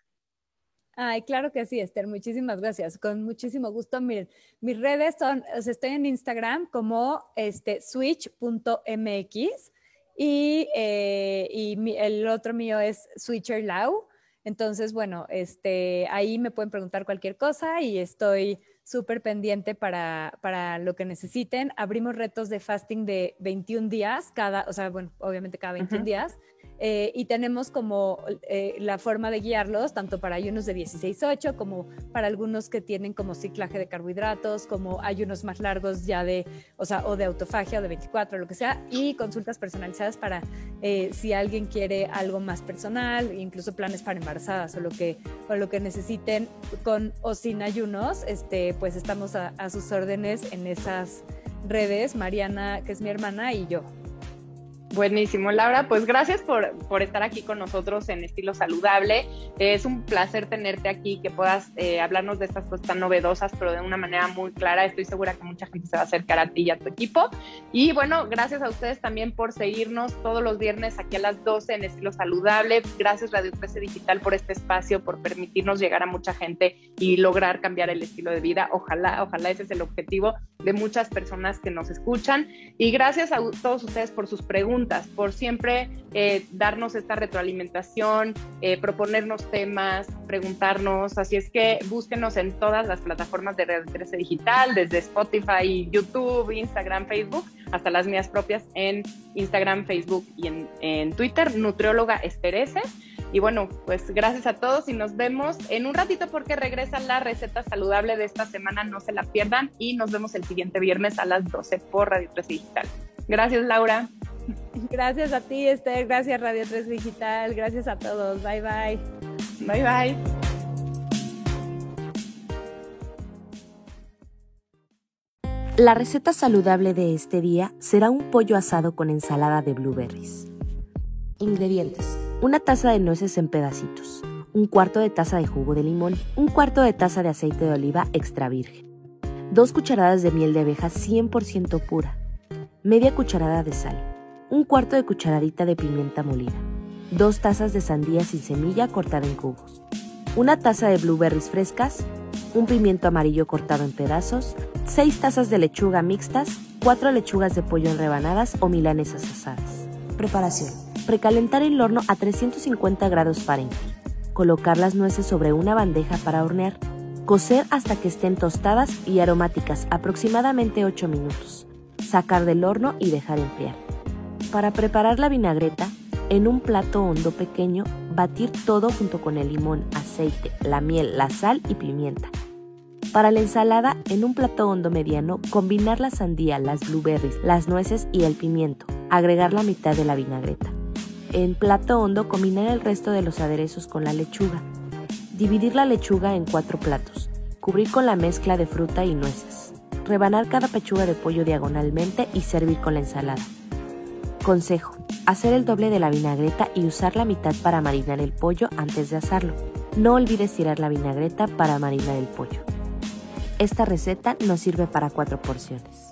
Ay, claro que sí, Esther, muchísimas gracias. Con muchísimo gusto. Miren, mis redes son, o sea, estoy en Instagram como este, switch.mx y, eh, y el otro mío es switcherlau. Entonces, bueno, este, ahí me pueden preguntar cualquier cosa y estoy súper pendiente para, para, lo que necesiten. Abrimos retos de fasting de 21 días, cada, o sea, bueno, obviamente cada 21 días. Eh, y tenemos como eh, la forma de guiarlos, tanto para ayunos de 16-8 como para algunos que tienen como ciclaje de carbohidratos, como ayunos más largos ya de, o sea, o de autofagia o de 24, lo que sea, y consultas personalizadas para eh, si alguien quiere algo más personal, incluso planes para embarazadas o lo que, o lo que necesiten con o sin ayunos, este, pues estamos a, a sus órdenes en esas redes, Mariana, que es mi hermana, y yo.
Buenísimo, Laura. Pues gracias por, por, estar aquí con nosotros en Estilo Saludable. Es un placer tenerte aquí, que puedas eh, hablarnos de estas cosas tan novedosas, pero de una manera muy clara. Estoy segura que mucha gente se va a acercar a ti y a tu equipo. Y bueno, gracias a ustedes también por seguirnos todos los viernes aquí a las 12 en Estilo Saludable. Gracias Radio 13 Digital por este espacio, por permitirnos llegar a mucha gente y lograr cambiar el estilo de vida. Ojalá, ojalá ese es el objetivo de muchas personas que nos escuchan. Y gracias a todos ustedes por sus preguntas por siempre eh, darnos esta retroalimentación, eh, proponernos temas, preguntarnos. Así es que búsquenos en todas las plataformas de Red 13 Digital, desde Spotify, YouTube, Instagram, Facebook, hasta las mías propias en Instagram, Facebook y en, en Twitter, Nutrióloga Esterese. Y bueno, pues gracias a todos y nos vemos en un ratito porque regresa la receta saludable de esta semana, no se la pierdan y nos vemos el siguiente viernes a las 12 por Radio 13 Digital. Gracias, Laura.
Gracias a ti, Esther. Gracias, Radio 3 Digital. Gracias a todos. Bye, bye.
Bye, bye.
La receta saludable de este día será un pollo asado con ensalada de blueberries. Ingredientes. Una taza de nueces en pedacitos, un cuarto de taza de jugo de limón, un cuarto de taza de aceite de oliva extra virgen, dos cucharadas de miel de abeja 100% pura, media cucharada de sal, un cuarto de cucharadita de pimienta molida, dos tazas de sandía sin semilla cortada en cubos, una taza de blueberries frescas, un pimiento amarillo cortado en pedazos, seis tazas de lechuga mixtas, cuatro lechugas de pollo en rebanadas o milanesas asadas. Preparación. Precalentar el horno a 350 grados Fahrenheit. Colocar las nueces sobre una bandeja para hornear. Cocer hasta que estén tostadas y aromáticas aproximadamente 8 minutos sacar del horno y dejar enfriar. Para preparar la vinagreta, en un plato hondo pequeño, batir todo junto con el limón, aceite, la miel, la sal y pimienta. Para la ensalada, en un plato hondo mediano, combinar la sandía, las blueberries, las nueces y el pimiento. Agregar la mitad de la vinagreta. En plato hondo, combinar el resto de los aderezos con la lechuga. Dividir la lechuga en cuatro platos. Cubrir con la mezcla de fruta y nueces. Rebanar cada pechuga de pollo diagonalmente y servir con la ensalada. Consejo. Hacer el doble de la vinagreta y usar la mitad para marinar el pollo antes de asarlo. No olvides tirar la vinagreta para marinar el pollo. Esta receta nos sirve para cuatro porciones.